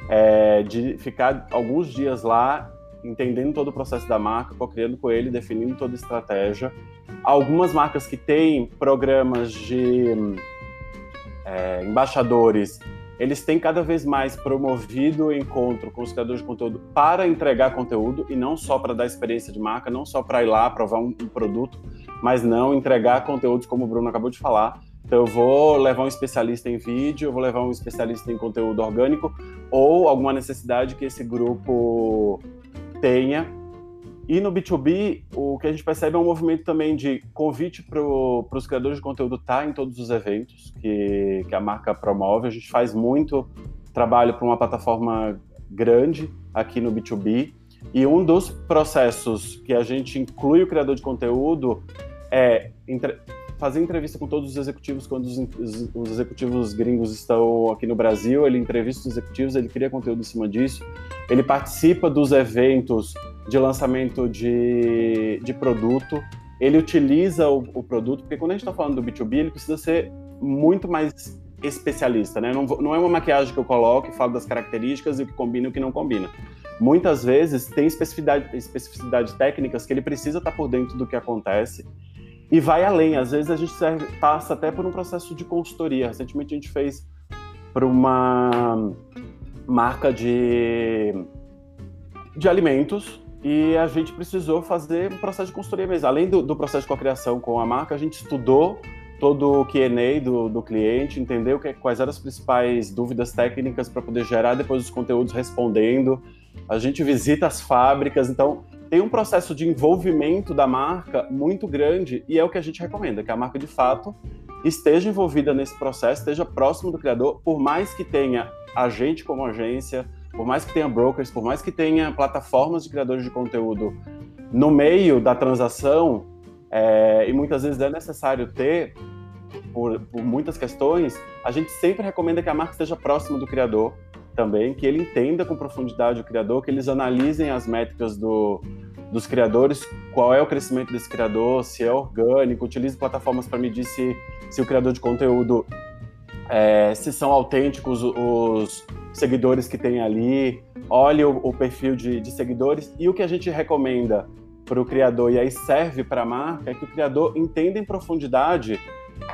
é, de ficar alguns dias lá entendendo todo o processo da marca, co-criando com ele, definindo toda a estratégia. Algumas marcas que têm programas de é, embaixadores, eles têm cada vez mais promovido o encontro com os criadores de conteúdo para entregar conteúdo e não só para dar experiência de marca, não só para ir lá provar um, um produto, mas não entregar conteúdos como o Bruno acabou de falar, então eu vou levar um especialista em vídeo, eu vou levar um especialista em conteúdo orgânico ou alguma necessidade que esse grupo tenha. E no B2B, o que a gente percebe é um movimento também de convite para os criadores de conteúdo estar tá em todos os eventos que, que a marca promove. A gente faz muito trabalho para uma plataforma grande aqui no B2B. E um dos processos que a gente inclui o criador de conteúdo é fazer entrevista com todos os executivos quando os, os, executivos gringos estão aqui no Brasil, ele entrevista os executivos, ele cria conteúdo em cima disso, ele participa dos eventos de lançamento de, de produto, ele utiliza o, o produto, porque quando a gente está falando do B2B, ele precisa ser muito mais especialista, né? Não, não, é uma maquiagem que eu coloco e falo das características e o que combina e o que não combina. Muitas vezes tem especificidade, especificidade técnicas que ele precisa estar tá por dentro do que acontece e vai além. Às vezes a gente serve, passa até por um processo de consultoria. Recentemente a gente fez para uma marca de, de alimentos e a gente precisou fazer um processo de consultoria mesmo. Além do, do processo de cocriação com a marca, a gente estudou todo o Q&A do, do cliente, entendeu que, quais eram as principais dúvidas técnicas para poder gerar depois os conteúdos respondendo. A gente visita as fábricas, então tem um processo de envolvimento da marca muito grande e é o que a gente recomenda, que a marca de fato esteja envolvida nesse processo, esteja próximo do criador, por mais que tenha a gente como agência, por mais que tenha brokers, por mais que tenha plataformas de criadores de conteúdo no meio da transação, é, e muitas vezes é necessário ter, por, por muitas questões, a gente sempre recomenda que a marca esteja próxima do criador, também, que ele entenda com profundidade o criador, que eles analisem as métricas do, dos criadores, qual é o crescimento desse criador, se é orgânico, utilize plataformas para medir se, se o criador de conteúdo, é, se são autênticos os seguidores que tem ali, olhe o, o perfil de, de seguidores e o que a gente recomenda para o criador e aí serve para a marca é que o criador entenda em profundidade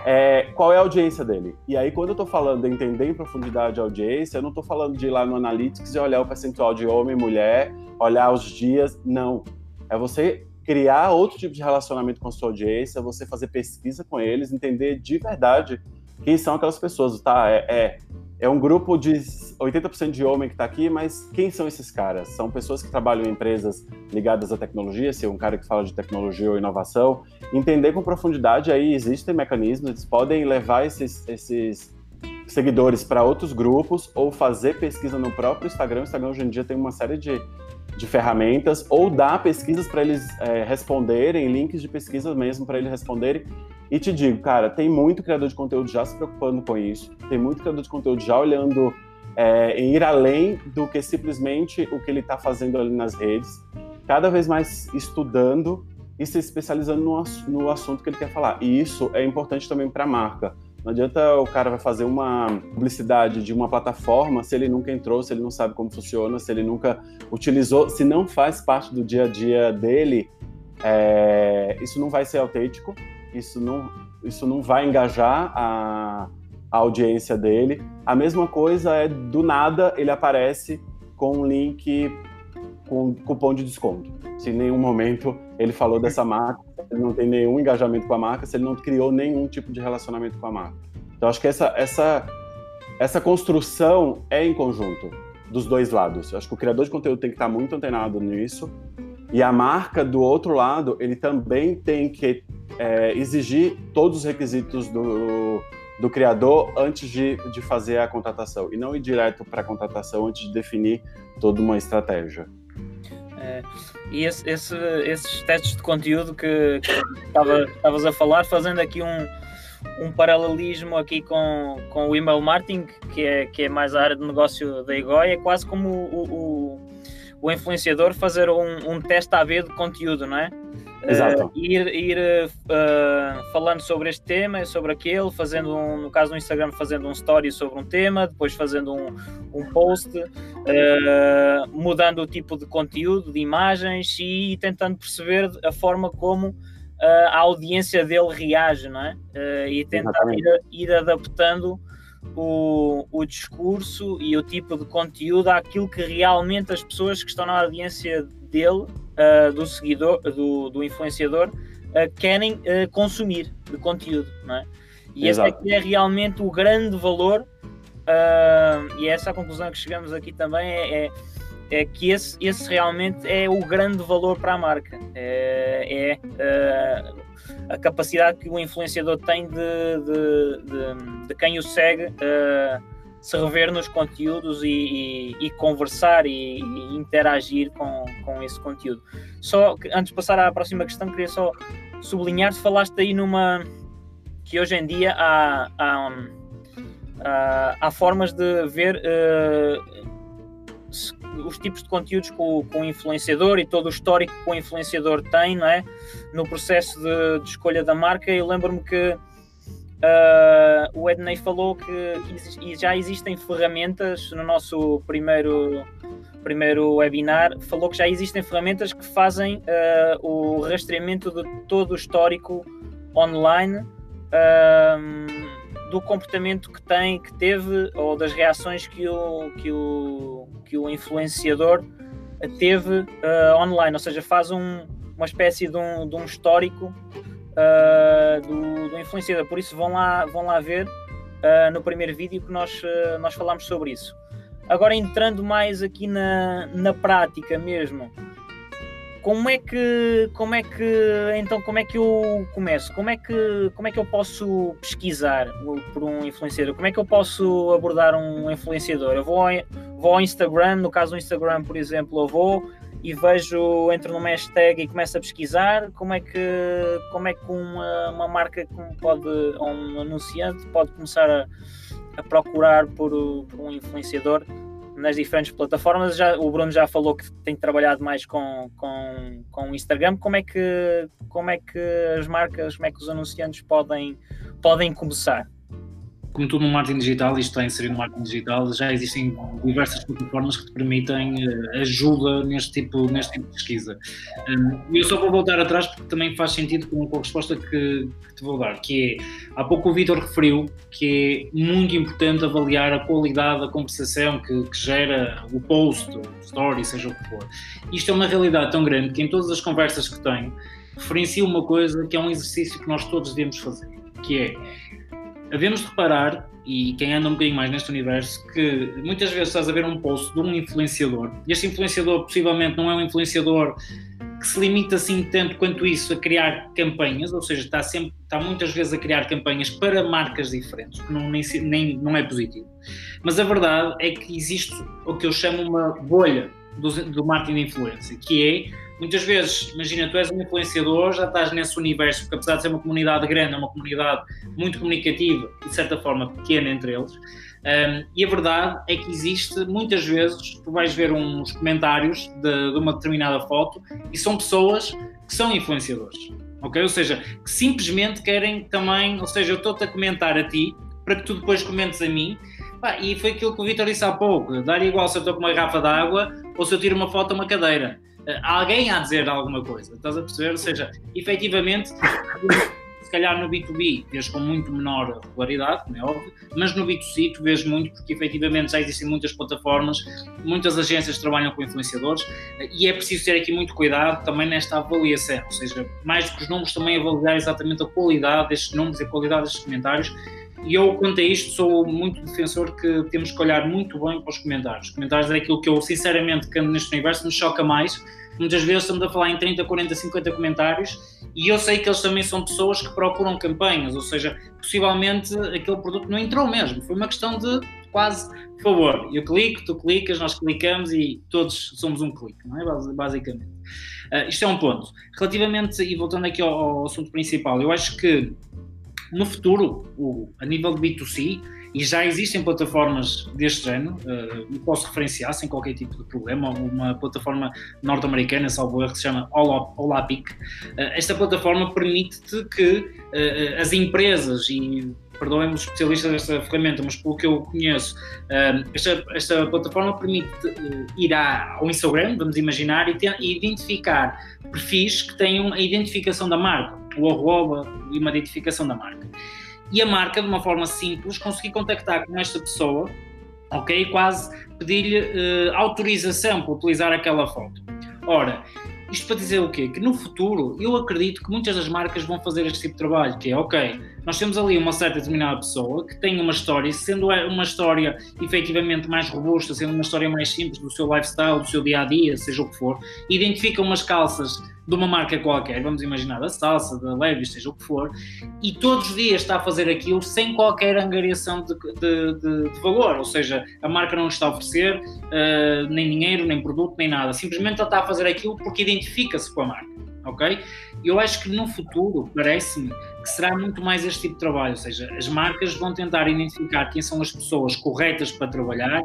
é, qual é a audiência dele. E aí, quando eu estou falando de entender em profundidade a audiência, eu não estou falando de ir lá no Analytics e olhar o percentual de homem e mulher, olhar os dias. Não. É você criar outro tipo de relacionamento com a sua audiência, você fazer pesquisa com eles, entender de verdade quem são aquelas pessoas, tá? É, é, é um grupo de 80% de homem que está aqui, mas quem são esses caras? São pessoas que trabalham em empresas ligadas à tecnologia, se é um cara que fala de tecnologia ou inovação, entender com profundidade aí existem mecanismos, eles podem levar esses, esses seguidores para outros grupos ou fazer pesquisa no próprio Instagram. O Instagram hoje em dia tem uma série de, de ferramentas ou dar pesquisas para eles é, responderem, links de pesquisa mesmo para eles responderem. E te digo, cara, tem muito criador de conteúdo já se preocupando com isso, tem muito criador de conteúdo já olhando é, em ir além do que simplesmente o que ele está fazendo ali nas redes, cada vez mais estudando e se especializando no, no assunto que ele quer falar. E isso é importante também para a marca não adianta o cara vai fazer uma publicidade de uma plataforma se ele nunca entrou, se ele não sabe como funciona, se ele nunca utilizou, se não faz parte do dia a dia dele, é, isso não vai ser autêntico, isso não, isso não vai engajar a, a audiência dele. A mesma coisa é do nada ele aparece com um link com cupom de desconto. Se em nenhum momento ele falou dessa marca, ele não tem nenhum engajamento com a marca, se ele não criou nenhum tipo de relacionamento com a marca. Então acho que essa essa essa construção é em conjunto dos dois lados. Eu acho que o criador de conteúdo tem que estar muito antenado nisso e a marca do outro lado ele também tem que é, exigir todos os requisitos do, do criador antes de, de fazer a contratação e não ir direto para a contratação antes de definir toda uma estratégia. É, e esse, esse, esses testes de conteúdo que estavas a falar, fazendo aqui um, um paralelismo aqui com, com o email marketing, que é, que é mais a área de negócio da Igoi, é quase como o, o, o influenciador fazer um, um teste AB de conteúdo, não é? Exato. Uh, ir ir uh, falando sobre este tema, sobre aquele, fazendo um, no caso do Instagram, fazendo um story sobre um tema, depois fazendo um, um post, uh, mudando o tipo de conteúdo, de imagens e tentando perceber a forma como a audiência dele reage, não é? e tentar ir, ir, adaptando o, o discurso e o tipo de conteúdo àquilo que realmente as pessoas que estão na audiência dele uh, do seguidor, do, do influenciador, uh, querem uh, consumir de conteúdo, não é? E Exato. esse aqui é realmente o grande valor, e é essa a conclusão que chegamos aqui também, é, é, é, que esse, esse realmente é o grande valor para a marca. É, é a capacidade que o influenciador tem de, de, de, de quem o segue se rever nos conteúdos e, e, e conversar e, e, interagir com, com esse conteúdo. Só antes de passar à próxima questão, queria só sublinhar, falaste aí numa que hoje em dia há, há, há, há formas de ver uh, os tipos de conteúdos que o, o, influenciador e todo o histórico que o influenciador tem não é? no processo de, de escolha da marca. Eu lembro-me que Uh, o Edney falou que, já existem ferramentas no nosso primeiro, primeiro webinar, falou que já existem ferramentas que fazem uh, o rastreamento de todo o histórico online uh, do comportamento que tem, que teve ou das reações que o, que o, que o influenciador teve online, ou seja, faz um, uma espécie de um, de um histórico uh, do, do, influenciador. Por isso vão lá, vão lá ver uh, no primeiro vídeo que nós, uh, nós falámos sobre isso. Agora entrando mais aqui na, na prática mesmo, como é que como é que então como é que eu começo como é que como é que eu posso pesquisar por um influenciador como é que eu posso abordar um influenciador eu vou ao, vou ao Instagram no caso do Instagram por exemplo eu vou e vejo, entro numa hashtag e começo a pesquisar como é que, como é que uma, uma marca pode, ou um anunciante pode começar a, a procurar por, por, um influenciador nas diferentes plataformas. Já, o Bruno já falou que tem trabalhado mais com, com, com o Instagram. Como é, que, como é que as marcas, como é que os anunciantes podem, podem começar? Como tudo no marketing digital, isto está inserido no marketing digital, já existem diversas plataformas que te permitem uh, ajuda neste tipo, neste tipo de pesquisa. Um, eu só vou voltar atrás porque também faz sentido com, com a resposta que, que, te vou dar, que é, há pouco o Vitor referiu que é muito importante avaliar a qualidade da conversação que, que gera o post, o story, seja o que for. Isto é uma realidade tão grande que em todas as conversas que tenho, referencio uma coisa que é um exercício que nós todos devemos fazer, que é havemos de reparar, e quem anda um bocadinho mais neste universo, que muitas vezes estás a ver um post de um influenciador, e este influenciador possivelmente não é um influenciador que se limita assim tanto quanto isso a criar campanhas, ou seja, está sempre, está muitas vezes a criar campanhas para marcas diferentes, que não, nem, nem, não é positivo. Mas a verdade é que existe o que eu chamo uma bolha do, do marketing de influência, que é muitas vezes, imagina, tu és um influenciador, já estás nesse universo, porque apesar de ser uma comunidade grande, é uma comunidade muito comunicativa e de certa forma pequena entre eles. Um, e a verdade é que existe, muitas vezes, tu vais ver uns comentários de, de uma determinada foto e são pessoas que são influenciadores, ok? Ou seja, que simplesmente querem também, ou seja, eu estou-te a comentar a ti para que tu depois comentes a mim. e foi aquilo que o Vitor disse há pouco: dar igual se eu estou com uma garrafa de água ou se eu tiro uma foto a uma cadeira. Eh, alguém a dizer alguma coisa, estás a perceber? Ou seja, efetivamente, se calhar no B2B vês com muito menor regularidade, como é óbvio, mas no B2C tu vês muito porque efetivamente já existem muitas plataformas, muitas agências trabalham com influenciadores eh, e é preciso ter aqui muito cuidado também nesta avaliação, ou seja, mais do que os números também avaliar exatamente a qualidade destes números e a qualidade destes comentários e eu, quanto a isto, sou muito defensor que temos que olhar muito bem para os comentários. Os comentários é aquilo que eu, sinceramente, que neste universo me choca mais. Muitas vezes estamos a falar em 30, 40, 50 comentários e eu sei que eles também são pessoas que procuram campanhas, ou seja, possivelmente aquele produto não entrou mesmo. Foi uma questão de quase, favor, eu clico, tu clicas, nós clicamos e todos somos um clique, não é? Basicamente. Uh, isto é um ponto. Relativamente, e voltando aqui ao, ao assunto principal, eu acho que no futuro, o, a nível de B2C, e já existem plataformas deste género, uh, posso referenciar sem qualquer tipo de problema, uma plataforma norte-americana, salvo erro, que se chama Olapic. Uh, esta plataforma permite-te que uh, as empresas e perdoem-me os especialistas desta ferramenta, mas pelo que eu conheço, esta, esta plataforma permite ir ao Instagram, vamos imaginar, e, e identificar perfis que tenham a identificação da marca o arroba e uma identificação da marca. E a marca, de uma forma simples, conseguir contactar com esta pessoa, ok? Quase pedir-lhe uh, autorização para utilizar aquela foto. Ora, isto para dizer o quê? Que no futuro eu acredito que muitas das marcas vão fazer este tipo de trabalho, que é, ok, nós temos ali uma certa determinada pessoa que tem uma história, sendo uma história efetivamente mais robusta, sendo uma história mais simples do seu lifestyle, do seu dia-a-dia, -dia, seja o que for, identifica umas calças de uma marca qualquer, vamos imaginar da Salsa, da Levi's, seja o que for, e todos os dias está a fazer aquilo sem qualquer angariação de, de, de, de valor, ou seja, a marca não está a oferecer uh, nem dinheiro, nem produto, nem nada, simplesmente ela está a fazer aquilo porque identifica-se com a marca, ok? Eu acho que no futuro, parece-me, que será muito mais este tipo de trabalho, ou seja, as marcas vão tentar identificar quem são as pessoas corretas para trabalhar,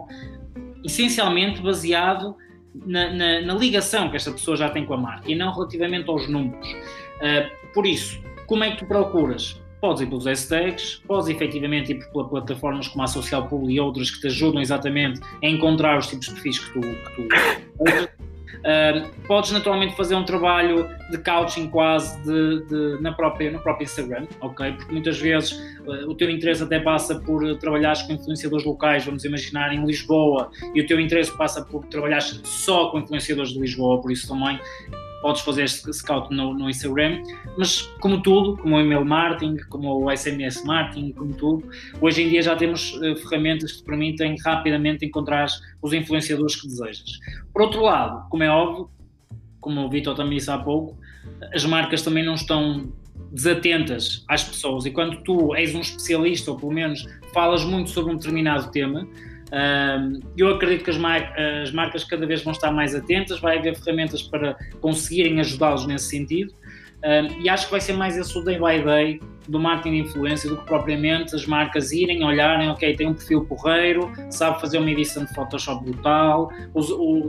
essencialmente baseado na, na, na, ligação que esta pessoa já tem com a marca e não relativamente aos números. Uh, por isso, como é que tu procuras? Podes ir pelos hashtags, podes efetivamente ir por plataformas como a Social Pool e outras que te ajudam exatamente a encontrar os tipos de perfis que tu, que tu [COUGHS] Uh, podes naturalmente fazer um trabalho de coaching quase de, de, na própria, no próprio Instagram, ok? Porque muitas vezes uh, o teu interesse até passa por trabalhar com influenciadores locais, vamos imaginar em Lisboa, e o teu interesse passa por trabalhar só com influenciadores de Lisboa, por isso também podes fazer scout no, no, Instagram, mas como tudo, como o email marketing, como o SMS marketing, como tudo, hoje em dia já temos uh, ferramentas que te permitem rapidamente encontrar os influenciadores que desejas. Por outro lado, como é óbvio, como o Vitor também disse há pouco, as marcas também não estão desatentas às pessoas e quando tu és um especialista ou pelo menos falas muito sobre um determinado tema, eu acredito que as, mar as, marcas cada vez vão estar mais atentas, vai haver ferramentas para conseguirem ajudá-los nesse sentido. e acho que vai ser mais esse o day by day do marketing de influência do que propriamente as marcas irem, olharem, ok, tem um perfil porreiro, sabe fazer uma edição de Photoshop brutal,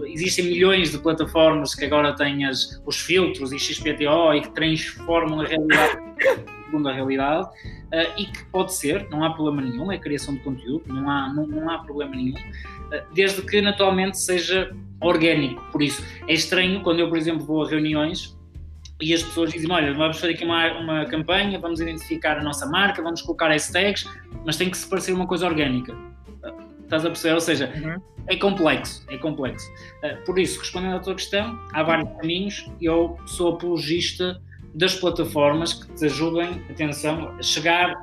existem milhões de plataformas que agora têm as, os filtros e XPTO e que transformam a realidade [LAUGHS] segunda realidade uh, e que pode ser, não há problema nenhum, é criação de conteúdo, não há, não, não há problema nenhum, uh, desde que naturalmente seja orgânico. Por isso, é estranho quando eu, por exemplo, vou a reuniões e as pessoas dizem: Olha, vamos fazer aqui uma, uma campanha, vamos identificar a nossa marca, vamos colocar hashtags, mas tem que se parecer uma coisa orgânica. Estás a perceber? Ou seja, uhum. é complexo, é complexo. Uh, por isso, respondendo à tua questão, há vários caminhos. Eu sou apologista das plataformas que te ajudem, atenção, a chegar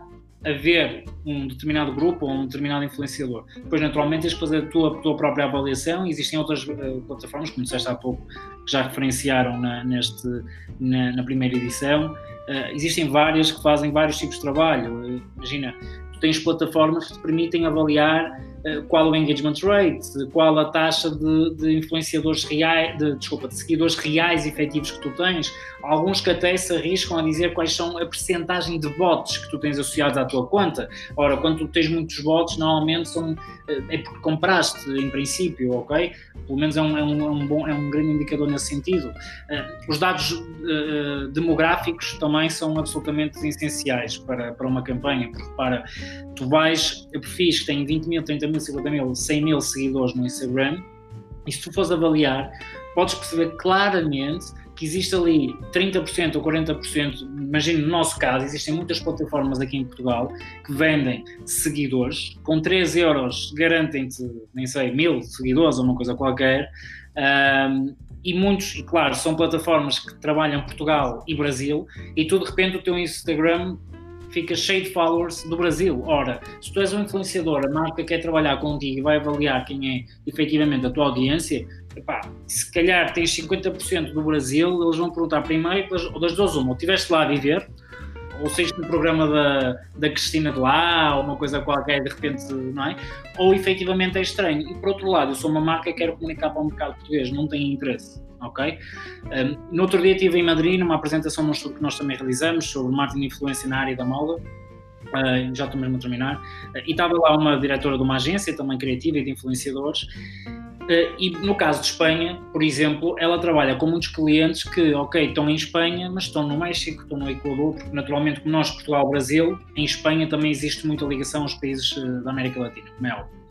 a ver um determinado grupo ou um determinado influenciador. Depois, naturalmente, tens que fazer a tua, tua própria avaliação. Existem outras uh, plataformas, como disseste há pouco, que já referenciaram na, neste, na, na primeira edição. Uh, existem várias que fazem vários tipos de trabalho. Uh, imagina, tu tens plataformas que te permitem avaliar eh, qual o engagement rate, qual a taxa de, de influenciadores reais, de, desculpa, de seguidores reais efetivos que tu tens, alguns que até se arriscam a dizer quais são a percentagem de bots que tu tens associados à tua conta. Ora, quando tu tens muitos bots, normalmente são, eh, é porque compraste, em princípio, ok? Pelo menos é um, é um, é um bom, é um grande indicador nesse sentido. Uh, os dados demográficos também são absolutamente essenciais para, para uma campanha, porque repara, tu vais a perfis que têm 20 mil, 30 mil, 50 mil, 100 mil seguidores no Instagram, e se tu fores avaliar, podes perceber claramente que existe ali 30% ou 40%, imagino no nosso caso, existem muitas plataformas aqui em Portugal que vendem seguidores, com 3 euros garantem-te, nem sei, mil seguidores ou uma coisa qualquer, um, e muitos, e claro, são plataformas que trabalham Portugal e Brasil, e tu de repente o teu Instagram fica cheio de followers do Brasil. Ora, se tu és um influenciador, a marca quer trabalhar contigo e vai avaliar quem é efetivamente a tua audiência, epá, se calhar tens 50% do Brasil, eles vão perguntar primeiro, ou das duas uma, ou estiveste lá a viver, ou saíste no programa da, da Cristina de lá, ou uma coisa qualquer, de repente, não é? Ou efetivamente é estranho. E por outro lado, eu sou uma marca e quero comunicar para o mercado português, não tenho interesse ok? Um, no outro dia estive em Madrid numa apresentação num estudo que nós também realizamos sobre marketing e influência na área da moda, uh, já estou mesmo a terminar, uh, e estava lá uma diretora de uma agência também criativa e de influenciadores, uh, e no caso de Espanha, por exemplo, ela trabalha com muitos clientes que, ok, estão em Espanha, mas estão no México, estão no Equador, porque naturalmente como nós, Portugal, Brasil, em Espanha também existe muita ligação aos países da América Latina, como é óbvio.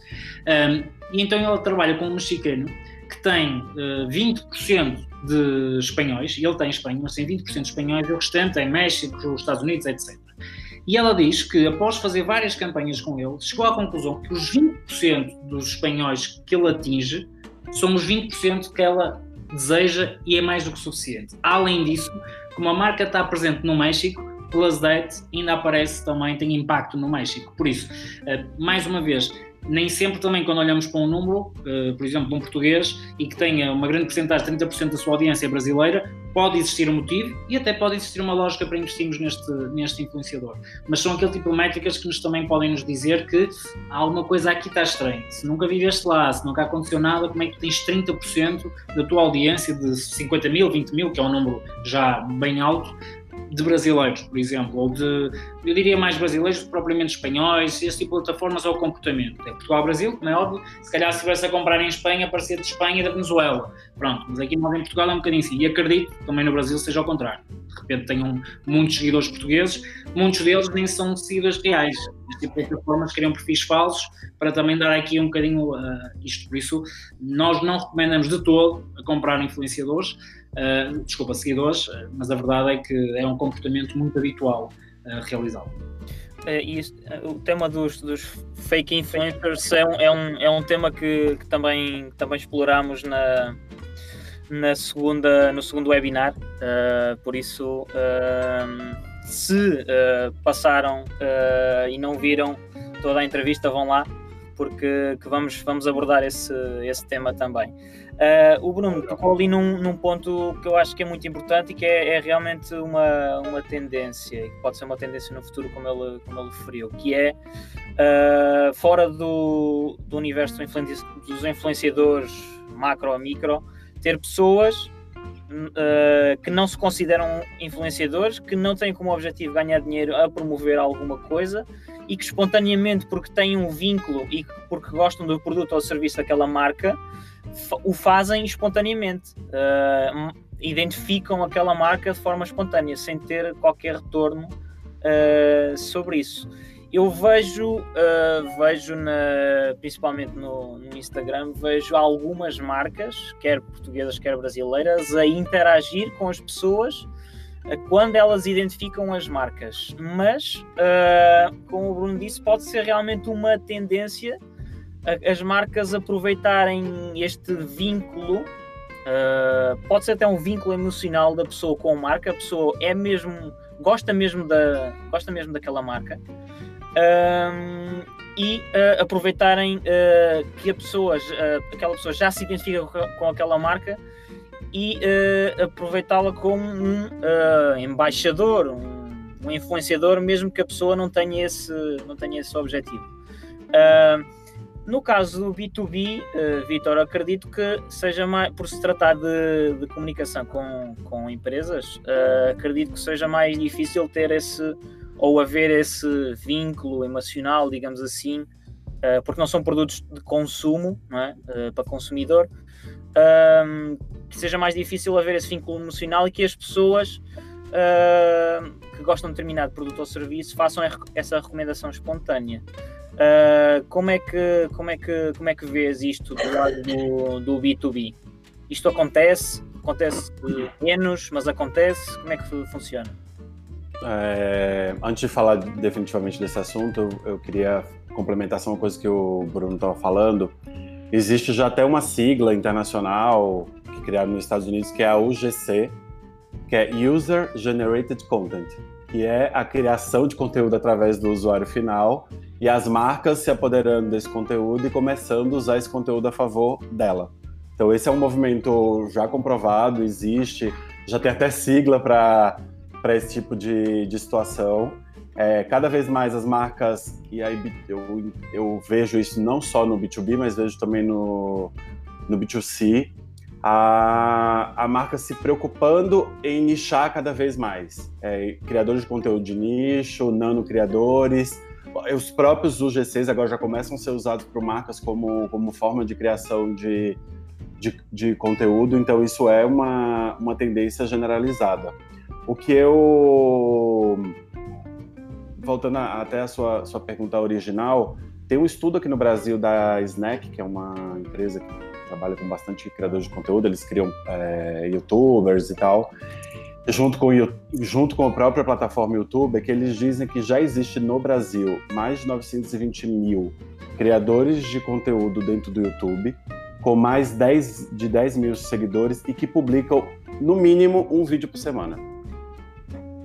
Um, e então ela trabalha com um mexicano que tem uh, eh, 20% de espanhóis, e ele tem Espanha, mas tem 20% de espanhóis, e o restante é México, os Estados Unidos, etc. E ela diz que, após fazer várias campanhas com ele, chegou à conclusão que os 20% dos espanhóis que ele atinge são os 20% que ela deseja e é mais do que suficiente. Além disso, como a marca está presente no México, Plus That ainda aparece também, tem impacto no México. Por isso, eh, mais uma vez, nem sempre também quando olhamos para um número, uh, por exemplo, um português, e que tenha uma grande porcentagem, 30% da sua audiência brasileira, pode existir um motivo e até pode existir uma lógica para investirmos neste, neste influenciador. Mas são aquele tipo de métricas que nos também podem nos dizer que alguma coisa aqui está estranha. Se nunca viveste lá, se nunca aconteceu nada, como é que tens 30% da tua audiência de 50 mil, 20 mil, que é um número já bem alto, de brasileiros, por exemplo, ou de, eu diria mais brasileiros propriamente espanhóis, esse tipo de plataformas é o comportamento. É Portugal-Brasil, como é óbvio, se calhar se estivesse a comprar em Espanha, aparecia de Espanha e da Venezuela. Pronto, mas aqui em Portugal é um bocadinho assim. E acredito que também no Brasil seja ao contrário. De repente tenham muitos seguidores portugueses, muitos deles nem são seguidores reais. Este tipo de plataformas criam perfis falsos para também dar aqui um bocadinho uh, isto. Por isso, nós não recomendamos de todo a comprar influenciadores, uh, desculpa, seguidores, mas a verdade é que é um comportamento muito habitual uh, realizá-lo. Uh, isto, o tema dos, dos fake influencers é um, é um, é um tema que, que também, também exploramos na, na segunda, no segundo webinar, uh, por isso uh, se passaram e não viram toda a entrevista, vão lá, porque vamos, vamos abordar esse, esse tema também. Uh, o Bruno tocou ali num, num, ponto que eu acho que é muito importante e que é, é, realmente uma, uma tendência, e que pode ser uma tendência no futuro, como ele, como ele referiu, que é uh, fora do, do universo dos influenciadores macro a micro, ter pessoas Uh, que não se consideram influenciadores, que não têm como objetivo ganhar dinheiro a promover alguma coisa e que espontaneamente, porque têm um vínculo e porque gostam do produto ou serviço daquela marca, o fazem espontaneamente. Uh, identificam aquela marca de forma espontânea, sem ter qualquer retorno uh, sobre isso. Eu vejo, uh, vejo na, principalmente no, no, Instagram, vejo algumas marcas, quer portuguesas, quer brasileiras, a interagir com as pessoas quando elas identificam as marcas. Mas, como o Bruno disse, pode ser realmente uma tendência as marcas aproveitarem este vínculo. pode ser até um vínculo emocional da pessoa com a marca. A pessoa é mesmo gosta mesmo da gosta mesmo daquela marca um, e uh, aproveitarem uh, que a pessoa, uh, aquela pessoa já se identifica com, aquela marca e aproveitá-la como um embaixador, um, um, influenciador, mesmo que a pessoa não tenha esse, não tenha esse objetivo. No caso do B2B, Vitor, acredito que seja mais, por se tratar de, de comunicação com, com empresas, acredito que seja mais difícil ter esse ou haver esse vínculo emocional, digamos assim, uh, porque não são produtos de consumo não é? Uh, para consumidor, um, que seja mais difícil haver esse vínculo emocional e que as pessoas uh, que gostam de determinado produto ou serviço façam essa recomendação espontânea. Como, é que, como, é que, como é que vês isto do lado do, do B2B? Isto acontece? Acontece menos, mas acontece? Como é que funciona? É, antes de falar definitivamente desse assunto, eu queria complementar só uma coisa que o Bruno estava falando. Existe já até uma sigla internacional que criaram nos Estados Unidos, que é a UGC, que é User Generated Content, que é a criação de conteúdo através do usuário final e as marcas se apoderando desse conteúdo e começando a usar esse conteúdo a favor dela. Então esse é um movimento já comprovado, existe, já tem até sigla para esse tipo de, de situação. É, cada vez mais as marcas, e aí eu, eu vejo isso não só no B2B, mas vejo também no, no B2C, a, a marca se preocupando em nichar cada vez mais. É, criadores de conteúdo de nicho, nano criadores, os próprios UGCs agora já começam a ser usados por marcas como, como forma de criação de, de, de conteúdo, então isso é uma, uma tendência generalizada. O que eu. Voltando até a sua, sua pergunta original, tem um estudo aqui no Brasil da Snack, que é uma empresa que trabalha com bastante criadores de conteúdo, eles criam é, youtubers e tal, junto com, junto com a própria plataforma YouTube, que eles dizem que já existe no Brasil mais de 920 mil criadores de conteúdo dentro do YouTube, com mais 10, de 10 mil seguidores e que publicam no mínimo um vídeo por semana.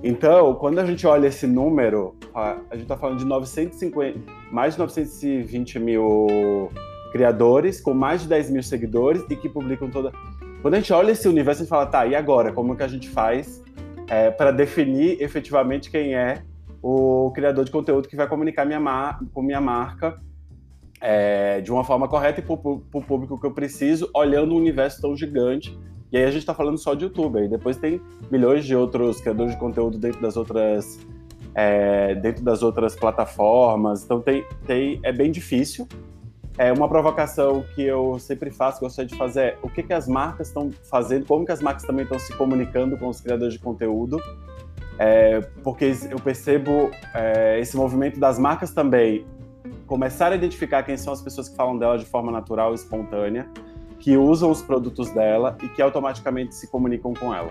Então, quando a gente olha esse número, a, gente está falando de 950, mais de 920 mil criadores, com mais de 10 mil seguidores e que publicam toda. Quando a gente olha esse universo, a gente fala, tá, e agora? Como que a gente faz é, para definir efetivamente quem é o criador de conteúdo que vai comunicar minha mar... com minha marca é, de uma forma correta e para o público que eu preciso, olhando um universo tão gigante e aí a gente está falando só de YouTube. Aí depois tem milhões de outros criadores de conteúdo dentro das outras é, dentro das outras plataformas. Então tem, tem é bem difícil. É uma provocação que eu sempre faço, gostaria de fazer é o que, que as marcas estão fazendo, como que as marcas também estão se comunicando com os criadores de conteúdo. É, porque eu percebo é, esse movimento das marcas também começar a identificar quem são as pessoas que falam dela de forma natural e espontânea que usam os produtos dela e que automaticamente se comunicam com ela.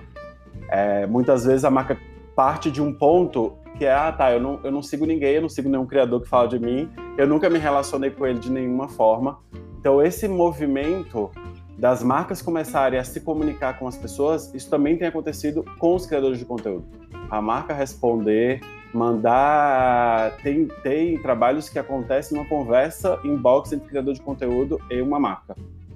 É, muitas vezes a marca parte de um ponto que é, ah, tá, eu não, eu não sigo ninguém, eu não sigo nenhum criador que fala de mim, eu nunca me relacionei com ele de nenhuma forma. Então, esse movimento das marcas começarem a se comunicar com as pessoas, isso também tem acontecido com os criadores de conteúdo. A marca responder, mandar. Tem, tem trabalhos que acontecem numa conversa inbox entre criador de conteúdo e uma marca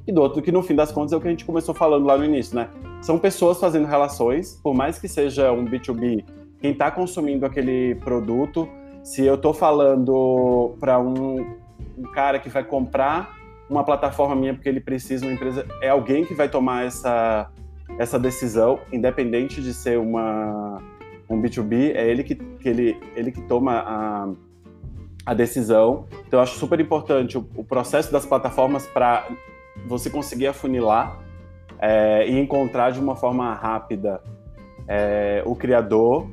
e do outro que no fim das contas é o que a gente começou falando lá no início, né? São pessoas fazendo relações, por mais que seja um B2B, quem está consumindo aquele produto, se eu estou falando para um, um cara que vai comprar uma plataforma minha porque ele precisa uma empresa, é alguém que vai tomar essa, essa decisão, independente de ser uma, um B2B, é ele que, que ele, ele que toma a, a decisão. Então, eu acho super importante o, o processo das plataformas para você conseguir afunilar é, e encontrar de uma forma rápida é, o criador,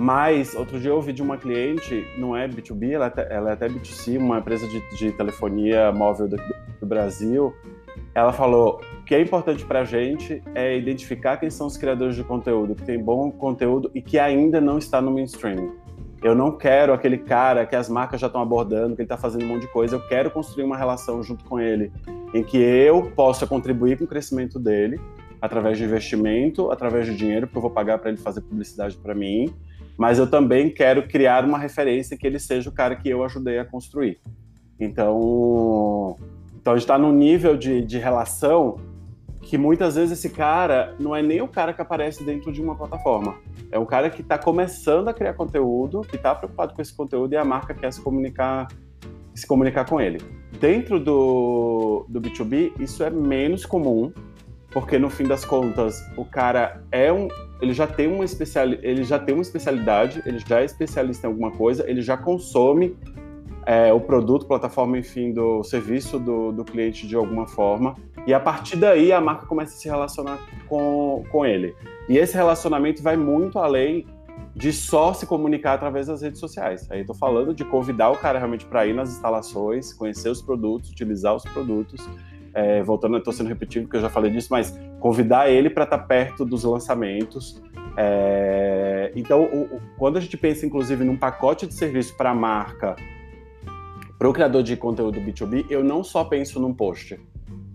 Mas, outro dia eu ouvi de uma cliente, não é B2B, ela é até, ela é até B2C, uma empresa de, de telefonia móvel do, do Brasil. Ela falou: que é importante para a gente é identificar quem são os criadores de conteúdo, que tem bom conteúdo e que ainda não está no mainstream. Eu não quero aquele cara que as marcas já estão abordando, que ele está fazendo um monte de coisa. Eu quero construir uma relação junto com ele, em que eu possa contribuir com o crescimento dele, através de investimento, através de dinheiro, porque eu vou pagar para ele fazer publicidade para mim. Mas eu também quero criar uma referência que ele seja o cara que eu ajudei a construir. Então, então a gente está num nível de, de relação que muitas vezes esse cara não é nem o cara que aparece dentro de uma plataforma. É um cara que está começando a criar conteúdo, que está preocupado com esse conteúdo e a marca quer se comunicar, se comunicar com ele. Dentro do, do B2B, isso é menos comum, porque no fim das contas, o cara é um, ele já tem uma especial, ele já tem uma especialidade, ele já é especialista em alguma coisa, ele já consome é, o produto, plataforma, enfim, do serviço do, do cliente de alguma forma. E a partir daí a marca começa a se relacionar com, com ele. E esse relacionamento vai muito além de só se comunicar através das redes sociais. Aí estou falando de convidar o cara realmente para ir nas instalações, conhecer os produtos, utilizar os produtos. É, voltando, estou sendo repetido porque eu já falei disso, mas convidar ele para estar tá perto dos lançamentos. É, então, o, o, quando a gente pensa, inclusive, num pacote de serviço para a marca, para o criador de conteúdo B2B, eu não só penso num post.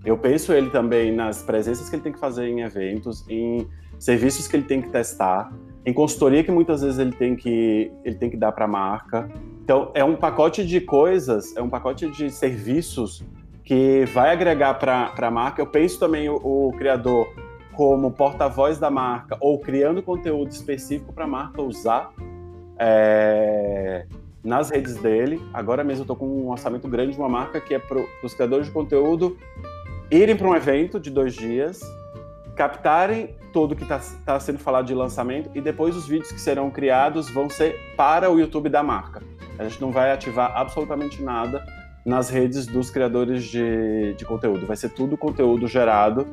Eu penso ele também nas presenças que ele tem que fazer em eventos, em serviços que ele tem que testar, em consultoria que muitas vezes ele tem que, ele tem que dar para a marca. Então, é um pacote de coisas, é um pacote de serviços que vai agregar para a marca. Eu penso também o, o criador como porta-voz da marca ou criando conteúdo específico para a marca usar é, nas redes dele. Agora mesmo eu estou com um orçamento grande de uma marca que é para os criadores de conteúdo irem para um evento de dois dias, captarem tudo que está tá sendo falado de lançamento e depois os vídeos que serão criados vão ser para o YouTube da marca. A gente não vai ativar absolutamente nada nas redes dos criadores de, de conteúdo. Vai ser tudo conteúdo gerado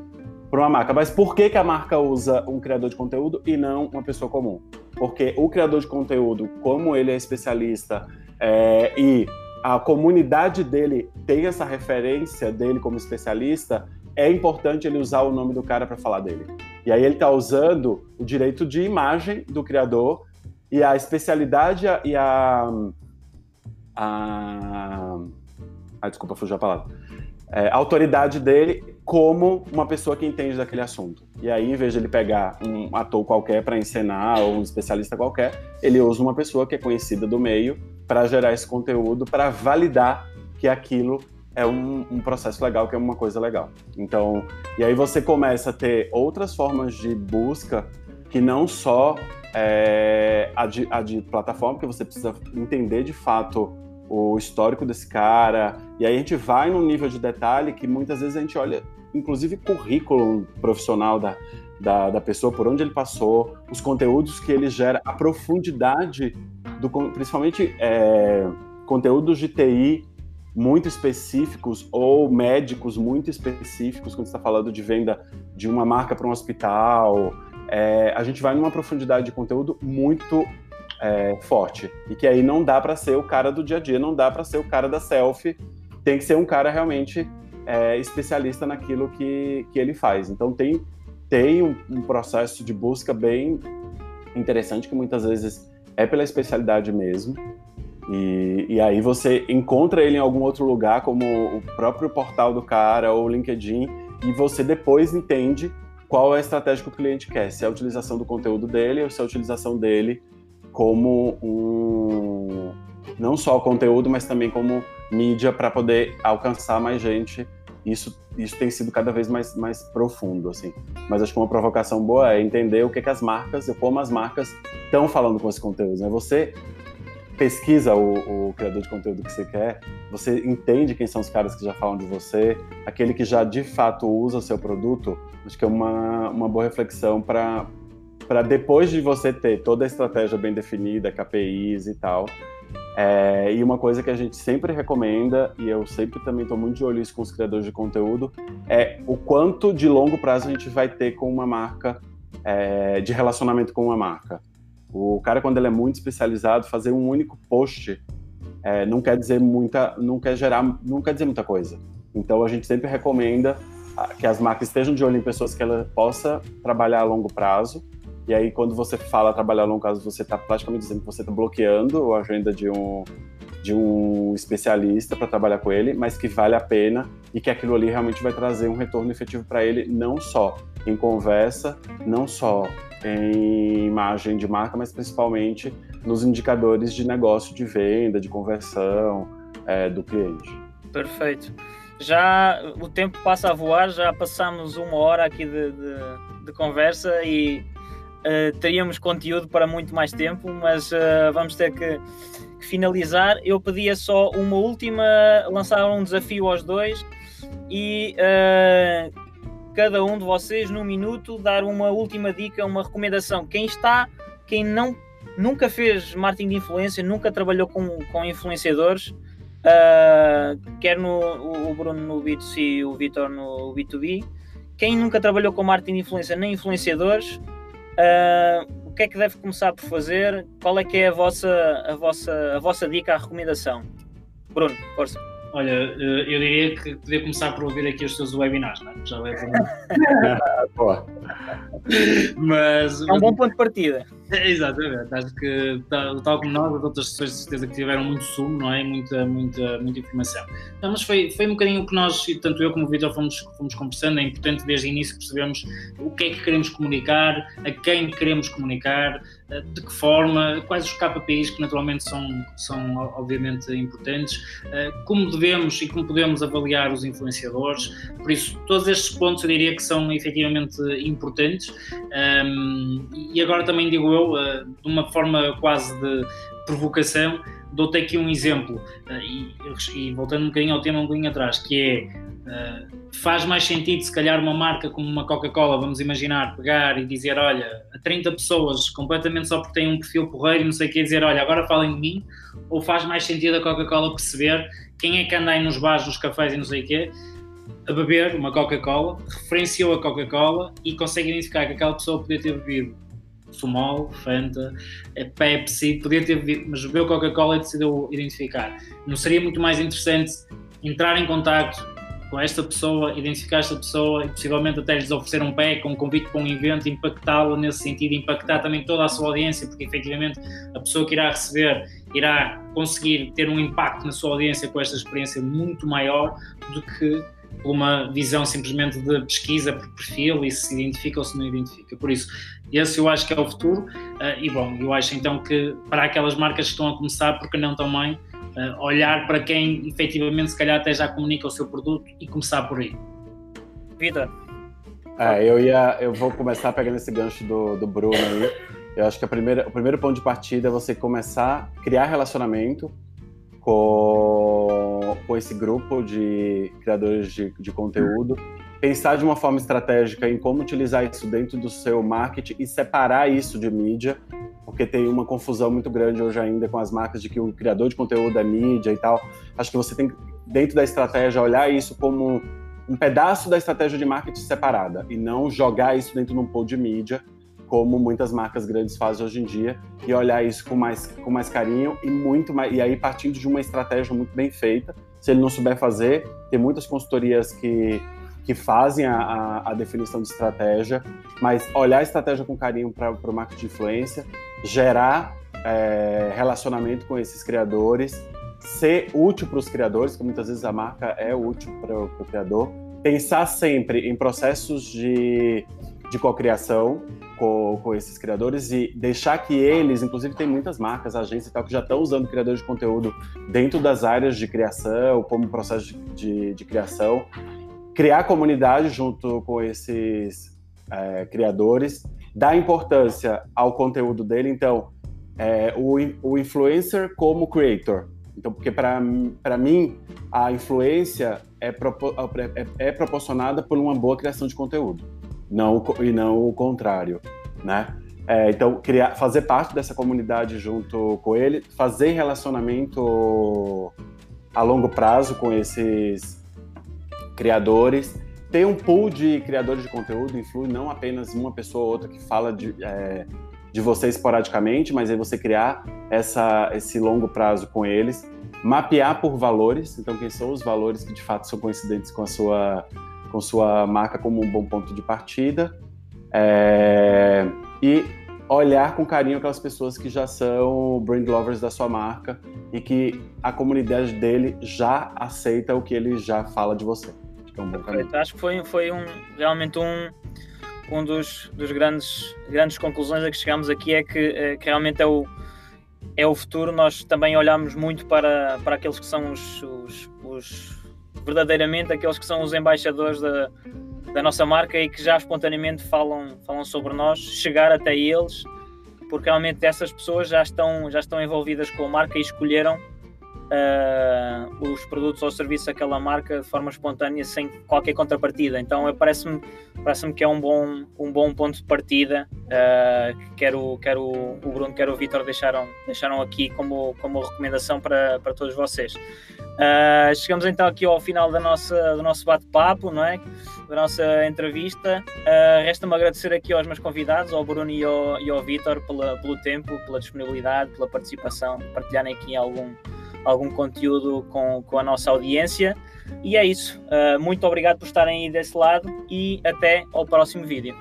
por uma marca. Mas por que, que a marca usa um criador de conteúdo e não uma pessoa comum? Porque o criador de conteúdo, como ele é especialista é, e a comunidade dele tem essa referência dele como especialista, é importante ele usar o nome do cara para falar dele. E aí ele está usando o direito de imagem do criador e a especialidade e a. a, a desculpa, fugiu a palavra. É, a autoridade dele como uma pessoa que entende daquele assunto. E aí, em vez de ele pegar um ator qualquer para encenar ou um especialista qualquer, ele usa uma pessoa que é conhecida do meio para gerar esse conteúdo, para validar que aquilo é um, um, processo legal, que é uma coisa legal. Então, e aí você começa a ter outras formas de busca que não só é, a, de, a de plataforma, que você precisa entender de fato o histórico desse cara, e aí a gente vai num nível de detalhe que muitas vezes a gente olha, inclusive, currículo profissional da, da, da pessoa, por onde ele passou, os conteúdos que ele gera, a profundidade do, principalmente é, conteúdos de TI muito específicos ou médicos muito específicos, quando está falando de venda de uma marca para um hospital, é, a gente vai numa profundidade de conteúdo muito é, forte e que aí não dá para ser o cara do dia a dia, não dá para ser o cara da selfie, tem que ser um cara realmente é, especialista naquilo que, que ele faz. Então tem tem um, um processo de busca bem interessante que muitas vezes é pela especialidade mesmo. E, e, aí você encontra ele em algum outro lugar, como o próprio portal do cara ou o LinkedIn, e você depois entende qual é a estratégia que o cliente quer, se é a utilização do conteúdo dele ou se é a utilização dele como um não só conteúdo, mas também como mídia para poder alcançar mais gente. Isso, isso tem sido cada vez mais, mais profundo, assim. Mas acho que uma provocação boa é entender o que, que as marcas, como as marcas estão falando com esse conteúdo. Né? Você pesquisa o, o, criador de conteúdo que você quer, você entende quem são os caras que já falam de você, aquele que já de fato usa o seu produto, acho que é uma, uma boa reflexão para para depois de você ter toda a estratégia bem definida, KPIs e tal. É, e uma coisa que a gente sempre recomenda, e eu sempre também estou muito de olho isso com os criadores de conteúdo, é o quanto de longo prazo a gente vai ter com uma marca, é, de relacionamento com uma marca. O cara, quando ele é muito especializado, fazer um único post é, não quer dizer muita, não quer gerar, não quer dizer muita coisa. Então a gente sempre recomenda ah, que as marcas estejam de olho em pessoas que ela possa trabalhar a longo prazo. E aí, quando você fala trabalhar a longo prazo, você está praticamente dizendo que você está bloqueando a agenda de um, de um especialista para trabalhar com ele, mas que vale a pena e que aquilo ali realmente vai trazer um retorno efetivo para ele, não só em conversa, não só em imagem de marca, mas principalmente nos indicadores de negócio, de venda, de conversão é, do cliente. Perfeito. Já o tempo passa a voar, já passamos uma hora aqui de, de, de conversa e uh, teríamos conteúdo para muito mais tempo, mas uh, vamos ter que, que, finalizar. Eu pedia só uma última, lançar um desafio aos dois e uh, cada um de vocês, num minuto, dar uma última dica, uma recomendação. Quem está, quem não nunca fez marketing de influência, nunca trabalhou com, com influenciadores, quer no, o Bruno no B2C e o Vitor no B2B. Quem nunca trabalhou com marketing de influência nem influenciadores, uh, o que é que deve começar por fazer? Qual é que é a vossa, a vossa, a vossa dica, a recomendação? Bruno, força. Olha, eh, eu diria que podia começar por ouvir aqui os seus webinars, não é? Já vai [LAUGHS] mas, É um bom ponto de partida. Exatamente, acho que tal, tal como nós, as outras sessões de certeza que tiveram muito sumo, não é? Muita, muita, muita informação. Não, mas foi, foi um bocadinho o que nós, tanto eu como o Vitor, fomos, fomos conversando. É importante desde o início percebermos o que é que queremos comunicar, a quem queremos comunicar, de que forma, quais os KPIs que naturalmente são, são obviamente importantes, eh, como devemos e como podemos avaliar os influenciadores. Por isso, todos estes pontos eu diria que são efetivamente importantes. e agora também digo eu, eh, de uma forma quase de provocação, dou-te aqui um exemplo, eh, e, e, voltando um bocadinho ao tema um bocadinho atrás, que é Uh, faz mais sentido, se calhar, uma marca como uma Coca-Cola, vamos imaginar, pegar e dizer: olha, a 30 pessoas, completamente só porque têm um perfil porreiro e não sei o que, dizer: olha, agora falem de mim, ou faz mais sentido a Coca-Cola perceber quem é que anda aí nos bares, nos cafés e não sei o quê, a beber uma Coca-Cola, referenciou a Coca-Cola e consegue identificar que aquela pessoa podia ter bebido Sumol, Fanta, é Pepsi, podia ter bebido, mas bebeu Coca-Cola e decidiu identificar. Não seria muito mais interessante entrar em contato com esta pessoa, identificar esta pessoa e possivelmente até lhes oferecer um pack, um convite para um evento, impactá-la nesse sentido, impactar também toda a sua audiência, porque efetivamente a pessoa que irá receber irá conseguir ter um impacto na sua audiência com esta experiência muito maior do que uma visão simplesmente de pesquisa por perfil e se identifica ou se não identifica. Por isso, esse eu acho que é o futuro. Uh, e bom, eu acho então que para aquelas marcas que estão a começar, porque não também, uh, olhar para quem efetivamente se calhar até já comunica o seu produto e começar por aí. Vitor. É, eu ia, eu vou começar pegando esse gancho do, do Bruno aí. Eu acho que a primeira, o primeiro ponto de partida é você começar a criar relacionamento com, com esse grupo de criadores de, de conteúdo, pensar de uma forma estratégica em como utilizar isso dentro do seu marketing e separar isso de mídia, porque tem uma confusão muito grande hoje ainda com as marcas de que o criador de conteúdo é mídia e tal. Acho que você tem, dentro da estratégia, olhar isso como um pedaço da estratégia de marketing separada e não jogar isso dentro de um pool de mídia como muitas marcas grandes fazem hoje em dia, e olhar isso com mais, com mais carinho e muito mais, e aí partindo de uma estratégia muito bem feita. Se ele não souber fazer, tem muitas consultorias que, que fazem a, a, a definição de estratégia, mas olhar a estratégia com carinho para o marketing de influência, gerar é, relacionamento com esses criadores, ser útil para os criadores, que muitas vezes a marca é útil para o criador, pensar sempre em processos de, de cocriação, com, com esses criadores e deixar que eles, inclusive tem muitas marcas, agências e tal, que já estão usando criadores de conteúdo dentro das áreas de criação, como processo de, de, de criação, criar comunidade junto com esses é, criadores, dar importância ao conteúdo dele, então, é, o, o influencer como creator. Então, porque para mim, a influência é, é, é proporcionada por uma boa criação de conteúdo não, e não o contrário, né? É, então, criar, fazer parte dessa comunidade junto com ele, fazer relacionamento a longo prazo com esses criadores, ter um pool de criadores de conteúdo influi não apenas uma pessoa ou outra que fala de, é, de você esporadicamente, mas aí você criar essa, esse longo prazo com eles, mapear por valores, então quem são os valores que de fato são coincidentes com a sua, com sua marca como um bom ponto de partida, é, e olhar com carinho aquelas pessoas que já são brand lovers da sua marca e que a comunidade dele já aceita o que ele já fala de você. Acho que é bom caminho. Acho que foi, foi um, realmente um, um dos, dos grandes, grandes conclusões a que chegamos aqui é que, é, que realmente é o, é o futuro. Nós também olhamos muito para, para aqueles que são os, os, os verdadeiramente aqueles que são os embaixadores da, da nossa marca e que já espontaneamente falam, falam sobre nós, chegar até eles, porque realmente essas pessoas já estão, já estão envolvidas com a marca e escolheram uh, os produtos ou serviços daquela marca de forma espontânea, sem qualquer contrapartida. Então parece-me parece que é um bom, um bom ponto de partida uh, que quer, o, quer o, Bruno, quer o Vitor deixaram, deixaram aqui como, como recomendação para, para todos vocês. Uh, chegamos então aqui ao final da nossa, do nosso bate-papo, não é? Da nossa entrevista. Uh, Resta-me agradecer aqui aos meus convidados, ao Bruno e ao, e ao Vitor, pelo tempo, pela disponibilidade, pela participação, partilharem aqui algum, algum conteúdo com, com a nossa audiência. E é isso. Uh, muito obrigado por estarem aí desse lado e até ao próximo vídeo.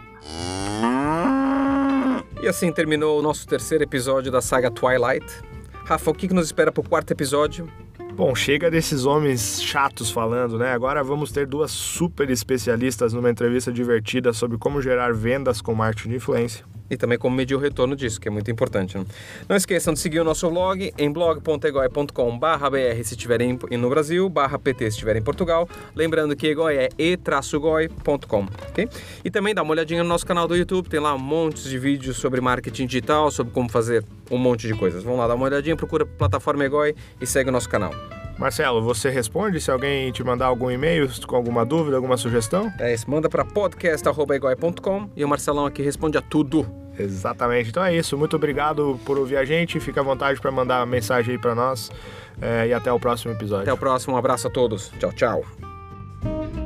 E assim terminou o nosso terceiro episódio da saga Twilight. Rafa, o que nos espera para o quarto episódio? Bom, chega desses homens chatos falando, né? Agora vamos ter duas super especialistas numa entrevista divertida sobre como gerar vendas com marketing de influência. E também como medir o retorno disso, que é muito importante. Né? Não esqueçam de seguir o nosso blog em blog.egoi.com br se estiverem no Brasil, barra pt se estiverem em Portugal. Lembrando que egoi é e-goi.com, ok? E também dá uma olhadinha no nosso canal do YouTube, tem lá um monte de vídeos sobre marketing digital, sobre como fazer um monte de coisas. Vamos lá, dá uma olhadinha, procura plataforma Egoi e segue o nosso canal. Marcelo, você responde se alguém te mandar algum e-mail com alguma dúvida, alguma sugestão? É isso, manda para podcast.egoi.com e o Marcelão aqui responde a tudo. Exatamente. Então é isso. Muito obrigado por ouvir a gente. Fica à vontade para mandar mensagem aí para nós. É, e até o próximo episódio. Até o próximo. Um abraço a todos. Tchau, tchau.